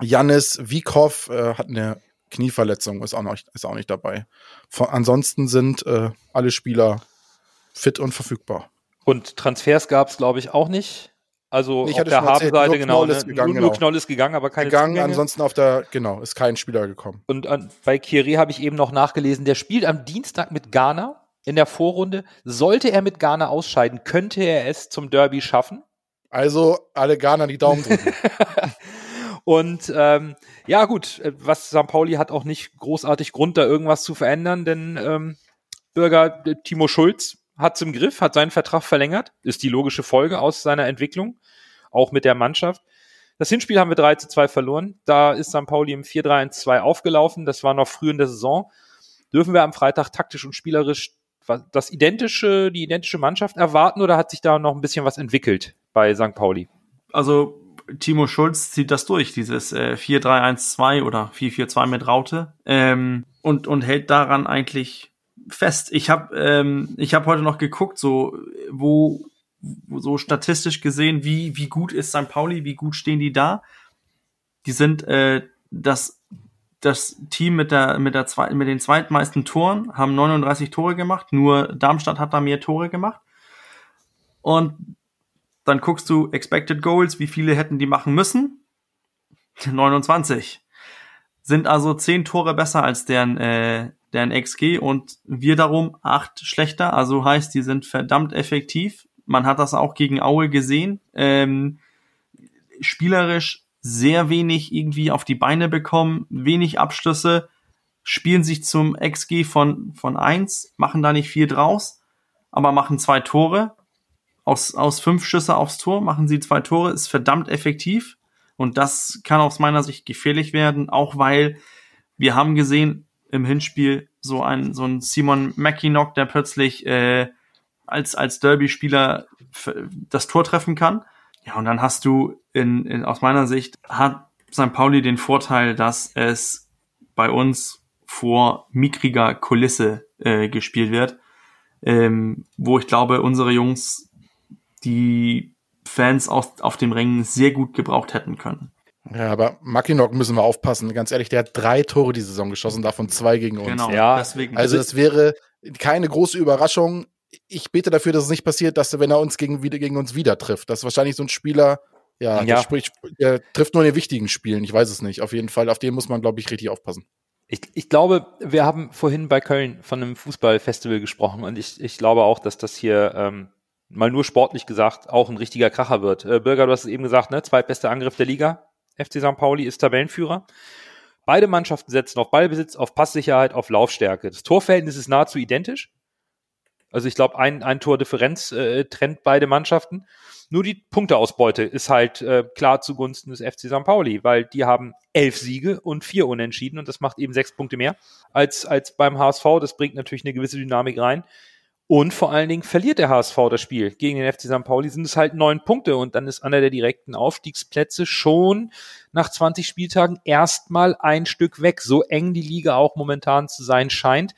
[SPEAKER 2] Janis Wiekow äh, hat eine Knieverletzung ist auch noch, ist auch nicht dabei. Von, ansonsten sind äh, alle Spieler fit und verfügbar.
[SPEAKER 1] Und Transfers gab es, glaube ich, auch nicht. Also ich auf der Habenseite, genau.
[SPEAKER 2] Knoll ist ne? gegangen, nur, nur
[SPEAKER 1] genau. Knoll ist gegangen, aber keine
[SPEAKER 2] Gegangen, Zugänge. ansonsten auf der, genau, ist kein Spieler gekommen.
[SPEAKER 1] Und an, bei Kiri habe ich eben noch nachgelesen, der spielt am Dienstag mit Ghana in der Vorrunde. Sollte er mit Ghana ausscheiden, könnte er es zum Derby schaffen.
[SPEAKER 2] Also alle Ghana die Daumen drücken.
[SPEAKER 1] Und ähm, ja, gut, äh, was St. Pauli hat auch nicht großartig Grund, da irgendwas zu verändern, denn ähm, Bürger äh, Timo Schulz hat's im Griff, hat seinen Vertrag verlängert, ist die logische Folge aus seiner Entwicklung, auch mit der Mannschaft. Das Hinspiel haben wir 3 zu 2 verloren. Da ist St. Pauli im 4-3-1-2 aufgelaufen. Das war noch früh in der Saison. Dürfen wir am Freitag taktisch und spielerisch das identische, die identische Mannschaft erwarten oder hat sich da noch ein bisschen was entwickelt bei St. Pauli?
[SPEAKER 3] Also Timo Schulz zieht das durch, dieses äh, 4-3-1-2 oder 4-4-2 mit Raute ähm, und, und hält daran eigentlich fest. Ich habe ähm, hab heute noch geguckt, so wo, wo so statistisch gesehen, wie, wie gut ist St. Pauli, wie gut stehen die da. Die sind äh, das, das Team mit, der, mit, der zwei, mit den zweitmeisten Toren, haben 39 Tore gemacht, nur Darmstadt hat da mehr Tore gemacht. Und dann guckst du Expected Goals, wie viele hätten die machen müssen? 29. Sind also 10 Tore besser als deren, äh, deren XG und wir darum 8 schlechter. Also heißt, die sind verdammt effektiv. Man hat das auch gegen Aue gesehen. Ähm, spielerisch sehr wenig irgendwie auf die Beine bekommen, wenig Abschlüsse, spielen sich zum XG von, von 1, machen da nicht viel draus, aber machen zwei Tore aus, aus fünf Schüsse aufs Tor machen sie zwei Tore, ist verdammt effektiv. Und das kann aus meiner Sicht gefährlich werden, auch weil wir haben gesehen im Hinspiel so ein, so ein Simon Mackinock, der plötzlich äh, als, als Derby-Spieler das Tor treffen kann. Ja, und dann hast du in, in, aus meiner Sicht hat St. Pauli den Vorteil, dass es bei uns vor mickriger Kulisse äh, gespielt wird, ähm, wo ich glaube, unsere Jungs die Fans auf, auf dem Rängen sehr gut gebraucht hätten können.
[SPEAKER 2] Ja, aber Mackinock müssen wir aufpassen. Ganz ehrlich, der hat drei Tore die Saison geschossen, davon zwei gegen uns. Genau,
[SPEAKER 1] ja,
[SPEAKER 2] deswegen. Also es wäre keine große Überraschung. Ich bete dafür, dass es nicht passiert, dass er, wenn er uns gegen, wieder, gegen uns wieder trifft. Das ist wahrscheinlich so ein Spieler, ja, ja. Sprich, der trifft nur in den wichtigen Spielen. Ich weiß es nicht. Auf jeden Fall, auf den muss man, glaube ich, richtig aufpassen.
[SPEAKER 1] Ich, ich glaube, wir haben vorhin bei Köln von einem Fußballfestival gesprochen und ich, ich glaube auch, dass das hier ähm, mal nur sportlich gesagt auch ein richtiger Kracher wird. Äh, Bürger, du hast es eben gesagt, ne? Zweitbester Angriff der Liga. FC St. Pauli ist Tabellenführer. Beide Mannschaften setzen auf Ballbesitz, auf Passsicherheit, auf Laufstärke. Das Torverhältnis ist nahezu identisch. Also ich glaube, ein, ein Tordifferenz äh, trennt beide Mannschaften. Nur die Punkteausbeute ist halt äh, klar zugunsten des FC St. Pauli, weil die haben elf Siege und vier Unentschieden und das macht eben sechs Punkte mehr als, als beim HSV. Das bringt natürlich eine gewisse Dynamik rein. Und vor allen Dingen verliert der HSV das Spiel gegen den FC St. Pauli, sind es halt neun Punkte und dann ist einer der direkten Aufstiegsplätze schon nach 20 Spieltagen erstmal ein Stück weg, so eng die Liga auch momentan zu sein scheint.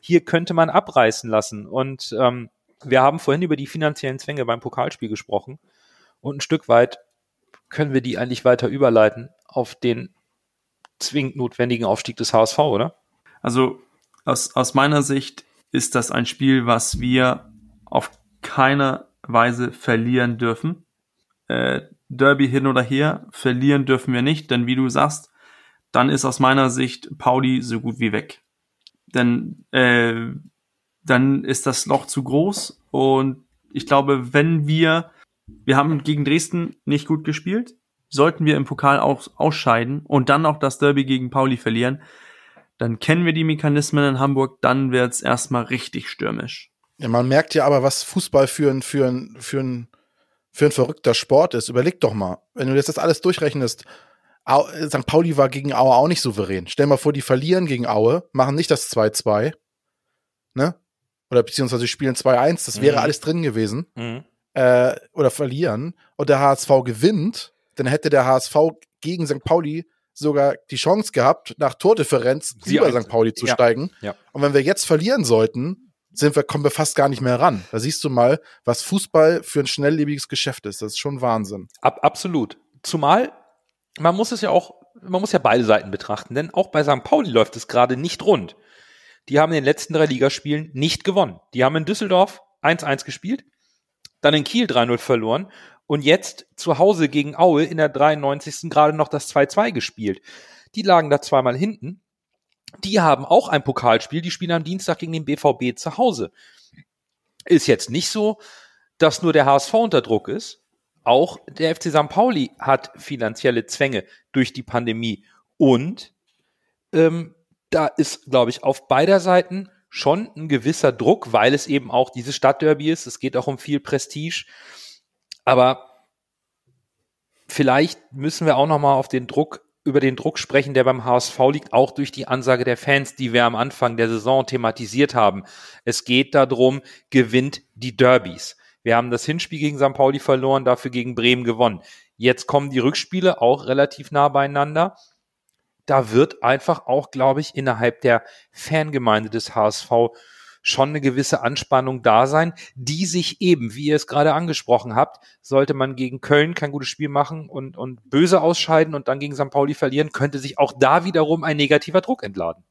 [SPEAKER 1] Hier könnte man abreißen lassen und ähm, wir haben vorhin über die finanziellen Zwänge beim Pokalspiel gesprochen und ein Stück weit können wir die eigentlich weiter überleiten auf den zwingend notwendigen Aufstieg des HSV, oder?
[SPEAKER 3] Also aus, aus meiner Sicht ist das ein Spiel, was wir auf keine Weise verlieren dürfen. Äh, Derby hin oder her, verlieren dürfen wir nicht, denn wie du sagst, dann ist aus meiner Sicht Pauli so gut wie weg. Denn äh, dann ist das Loch zu groß und ich glaube, wenn wir, wir haben gegen Dresden nicht gut gespielt, sollten wir im Pokal auch ausscheiden und dann auch das Derby gegen Pauli verlieren, dann kennen wir die Mechanismen in Hamburg, dann wird's erstmal richtig stürmisch.
[SPEAKER 2] Ja, man merkt ja aber, was Fußball für ein, für ein, für ein, für ein verrückter Sport ist. Überleg doch mal, wenn du jetzt das alles durchrechnest, St. Pauli war gegen Aue auch nicht souverän. Stell mal vor, die verlieren gegen Aue, machen nicht das 2-2, ne? Oder beziehungsweise spielen 2-1, das wäre mhm. alles drin gewesen. Mhm. Äh, oder verlieren. Und der HSV gewinnt, dann hätte der HSV gegen St. Pauli sogar die Chance gehabt, nach Tordifferenz Sie über St. Pauli zu ja. steigen. Ja. Und wenn wir jetzt verlieren sollten, sind wir, kommen wir fast gar nicht mehr ran. Da siehst du mal, was Fußball für ein schnelllebiges Geschäft ist. Das ist schon Wahnsinn.
[SPEAKER 1] Ab, absolut. Zumal, man muss es ja auch, man muss ja beide Seiten betrachten, denn auch bei St. Pauli läuft es gerade nicht rund. Die haben in den letzten drei Ligaspielen nicht gewonnen. Die haben in Düsseldorf 1-1 gespielt, dann in Kiel 3-0 verloren und jetzt zu Hause gegen Aue in der 93. gerade noch das 2-2 gespielt. Die lagen da zweimal hinten. Die haben auch ein Pokalspiel, die spielen am Dienstag gegen den BVB zu Hause. Ist jetzt nicht so, dass nur der HSV unter Druck ist. Auch der FC St. Pauli hat finanzielle Zwänge durch die Pandemie. Und ähm, da ist, glaube ich, auf beider Seiten schon ein gewisser Druck, weil es eben auch dieses Stadtderby ist. Es geht auch um viel Prestige. Aber vielleicht müssen wir auch noch mal auf den Druck über den Druck sprechen, der beim HSV liegt, auch durch die Ansage der Fans, die wir am Anfang der Saison thematisiert haben. Es geht darum, gewinnt die Derbys. Wir haben das Hinspiel gegen St. Pauli verloren, dafür gegen Bremen gewonnen. Jetzt kommen die Rückspiele auch relativ nah beieinander. Da wird einfach auch, glaube ich, innerhalb der Fangemeinde des HSV schon eine gewisse Anspannung da sein, die sich eben, wie ihr es gerade angesprochen habt, sollte man gegen Köln kein gutes Spiel machen und, und böse ausscheiden und dann gegen St. Pauli verlieren, könnte sich auch da wiederum ein negativer Druck entladen.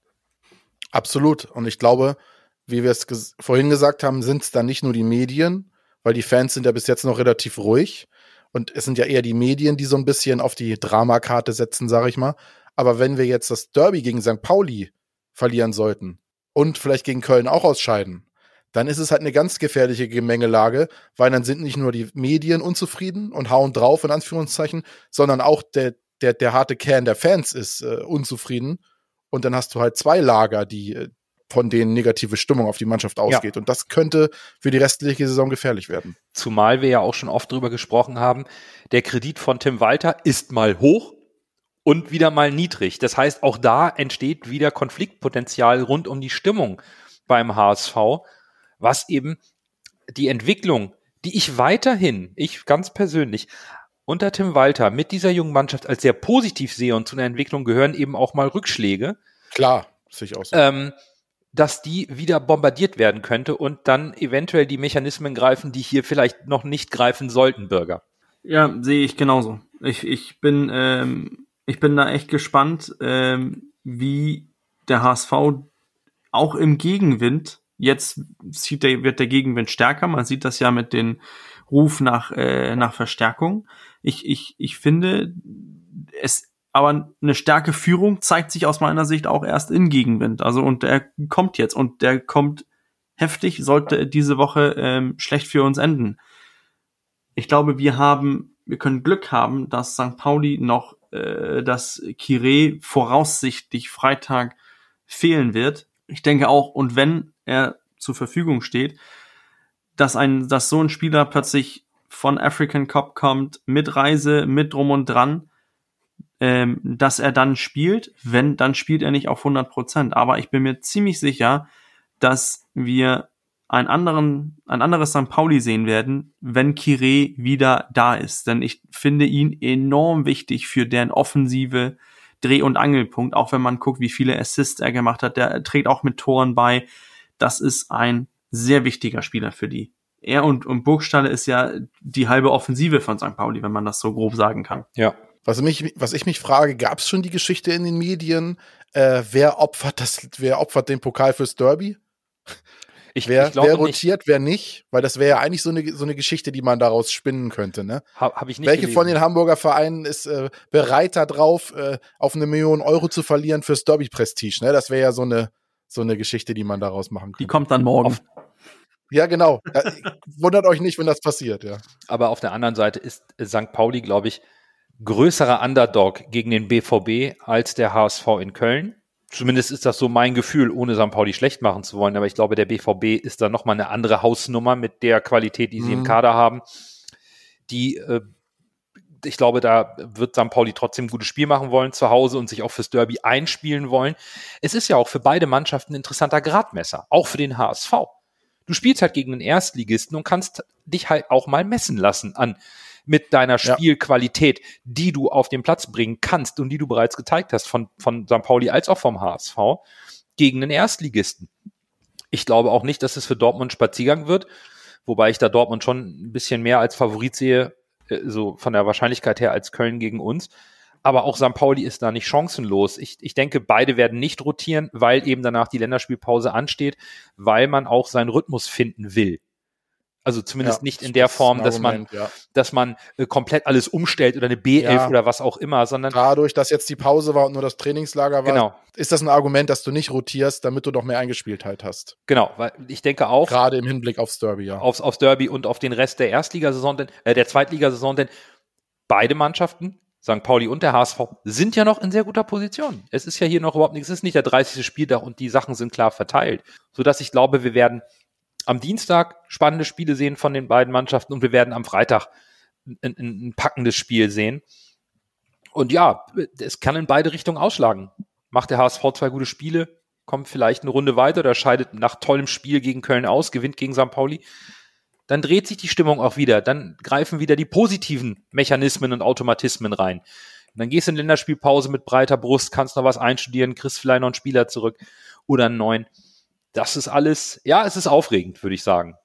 [SPEAKER 2] Absolut. Und ich glaube, wie wir es ges vorhin gesagt haben, sind es dann nicht nur die Medien, weil die Fans sind ja bis jetzt noch relativ ruhig. Und es sind ja eher die Medien, die so ein bisschen auf die Dramakarte setzen, sage ich mal. Aber wenn wir jetzt das Derby gegen St. Pauli verlieren sollten, und vielleicht gegen Köln auch ausscheiden, dann ist es halt eine ganz gefährliche Gemengelage, weil dann sind nicht nur die Medien unzufrieden und hauen drauf, in Anführungszeichen, sondern auch der, der, der harte Kern der Fans ist äh, unzufrieden. Und dann hast du halt zwei Lager, die äh, von denen negative Stimmung auf die Mannschaft ausgeht. Ja. Und das könnte für die restliche Saison gefährlich werden.
[SPEAKER 1] Zumal wir ja auch schon oft drüber gesprochen haben, der Kredit von Tim Walter ist mal hoch, und wieder mal niedrig. Das heißt, auch da entsteht wieder Konfliktpotenzial rund um die Stimmung beim HSV, was eben die Entwicklung, die ich weiterhin, ich ganz persönlich, unter Tim Walter mit dieser jungen Mannschaft als sehr positiv sehe und zu einer Entwicklung gehören eben auch mal Rückschläge.
[SPEAKER 2] Klar, sehe ich auch so.
[SPEAKER 1] Ähm, dass die wieder bombardiert werden könnte und dann eventuell die Mechanismen greifen, die hier vielleicht noch nicht greifen sollten, Bürger.
[SPEAKER 3] Ja, sehe ich genauso. Ich, ich bin, ähm, ich bin da echt gespannt, ähm, wie der HSV auch im Gegenwind, jetzt sieht der, wird der Gegenwind stärker, man sieht das ja mit den Ruf nach, äh, nach Verstärkung. Ich, ich, ich finde, es, aber eine starke Führung zeigt sich aus meiner Sicht auch erst in Gegenwind. Also, und der kommt jetzt und der kommt heftig, sollte diese Woche ähm, schlecht für uns enden. Ich glaube, wir haben, wir können Glück haben, dass St. Pauli noch, äh, dass Kire voraussichtlich Freitag fehlen wird. Ich denke auch, und wenn er zur Verfügung steht, dass ein, dass so ein Spieler plötzlich von African Cup kommt, mit Reise, mit drum und dran, ähm, dass er dann spielt. Wenn, dann spielt er nicht auf 100 Prozent. Aber ich bin mir ziemlich sicher, dass wir einen anderen, ein anderes St. Pauli sehen werden, wenn Kire wieder da ist. Denn ich finde ihn enorm wichtig für deren offensive Dreh- und Angelpunkt, auch wenn man guckt, wie viele Assists er gemacht hat. Der trägt auch mit Toren bei. Das ist ein sehr wichtiger Spieler für die. Er und, und Burgstalle ist ja die halbe Offensive von St. Pauli, wenn man das so grob sagen kann.
[SPEAKER 2] Ja. Was, mich, was ich mich frage, gab es schon die Geschichte in den Medien, äh, wer opfert das, wer opfert den Pokal fürs Derby? Ich, wer, ich wer rotiert, nicht. wer nicht? Weil das wäre ja eigentlich so eine, so eine Geschichte, die man daraus spinnen könnte. Ne?
[SPEAKER 1] Hab, hab ich nicht
[SPEAKER 2] Welche gelesen. von den Hamburger Vereinen ist äh, bereit darauf, äh, auf eine Million Euro zu verlieren fürs Derby-Prestige? Ne? Das wäre ja so eine, so eine Geschichte, die man daraus machen könnte.
[SPEAKER 3] Die kommt dann morgen. Auf,
[SPEAKER 2] ja, genau. Ja, wundert euch nicht, wenn das passiert, ja.
[SPEAKER 1] Aber auf der anderen Seite ist St. Pauli, glaube ich, größerer Underdog gegen den BVB als der HSV in Köln. Zumindest ist das so mein Gefühl, ohne St. Pauli schlecht machen zu wollen. Aber ich glaube, der BVB ist da nochmal eine andere Hausnummer mit der Qualität, die sie mhm. im Kader haben. Die, äh, ich glaube, da wird St. Pauli trotzdem ein gutes Spiel machen wollen zu Hause und sich auch fürs Derby einspielen wollen. Es ist ja auch für beide Mannschaften ein interessanter Gradmesser, auch für den HSV du spielst halt gegen einen Erstligisten und kannst dich halt auch mal messen lassen an mit deiner Spielqualität, die du auf den Platz bringen kannst und die du bereits gezeigt hast von, von St. Pauli als auch vom HSV gegen einen Erstligisten. Ich glaube auch nicht, dass es für Dortmund Spaziergang wird, wobei ich da Dortmund schon ein bisschen mehr als Favorit sehe, äh, so von der Wahrscheinlichkeit her als Köln gegen uns. Aber auch St. Pauli ist da nicht chancenlos. Ich, ich denke, beide werden nicht rotieren, weil eben danach die Länderspielpause ansteht, weil man auch seinen Rhythmus finden will. Also zumindest ja, nicht in der Form, dass Argument, man, ja. dass man äh, komplett alles umstellt oder eine B11 ja. oder was auch immer, sondern.
[SPEAKER 2] Dadurch, dass jetzt die Pause war und nur das Trainingslager war, genau. ist das ein Argument, dass du nicht rotierst, damit du noch mehr Eingespieltheit hast.
[SPEAKER 1] Genau, weil ich denke auch.
[SPEAKER 2] Gerade im Hinblick aufs Derby, ja.
[SPEAKER 1] Aufs, aufs Derby und auf den Rest der Erstligasaison, denn, äh, der Zweitligasaison, denn beide Mannschaften St. Pauli und der HSV sind ja noch in sehr guter Position. Es ist ja hier noch überhaupt nichts, es ist nicht der 30. Spieltag und die Sachen sind klar verteilt. Sodass ich glaube, wir werden am Dienstag spannende Spiele sehen von den beiden Mannschaften und wir werden am Freitag ein, ein, packendes Spiel sehen. Und ja, es kann in beide Richtungen ausschlagen. Macht der HSV zwei gute Spiele, kommt vielleicht eine Runde weiter oder scheidet nach tollem Spiel gegen Köln aus, gewinnt gegen St. Pauli dann dreht sich die Stimmung auch wieder. Dann greifen wieder die positiven Mechanismen und Automatismen rein. Und dann gehst du in Länderspielpause mit breiter Brust, kannst noch was einstudieren, kriegst vielleicht noch einen Spieler zurück oder einen neuen. Das ist alles, ja, es ist aufregend, würde ich sagen.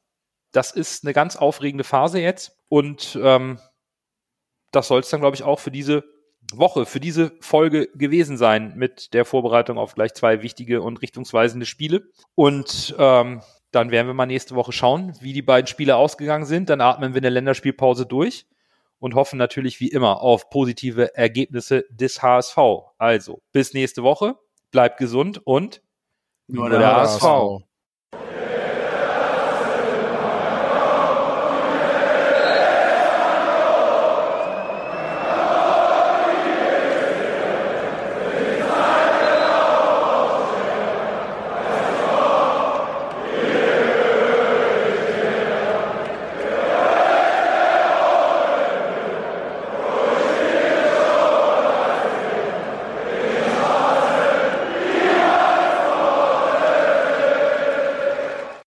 [SPEAKER 1] Das ist eine ganz aufregende Phase jetzt. Und ähm, das soll es dann, glaube ich, auch für diese Woche, für diese Folge gewesen sein mit der Vorbereitung auf gleich zwei wichtige und richtungsweisende Spiele. Und ähm, dann werden wir mal nächste Woche schauen, wie die beiden Spiele ausgegangen sind. Dann atmen wir eine Länderspielpause durch und hoffen natürlich wie immer auf positive Ergebnisse des HSV. Also bis nächste Woche, bleibt gesund und
[SPEAKER 3] You know der, der, ASV.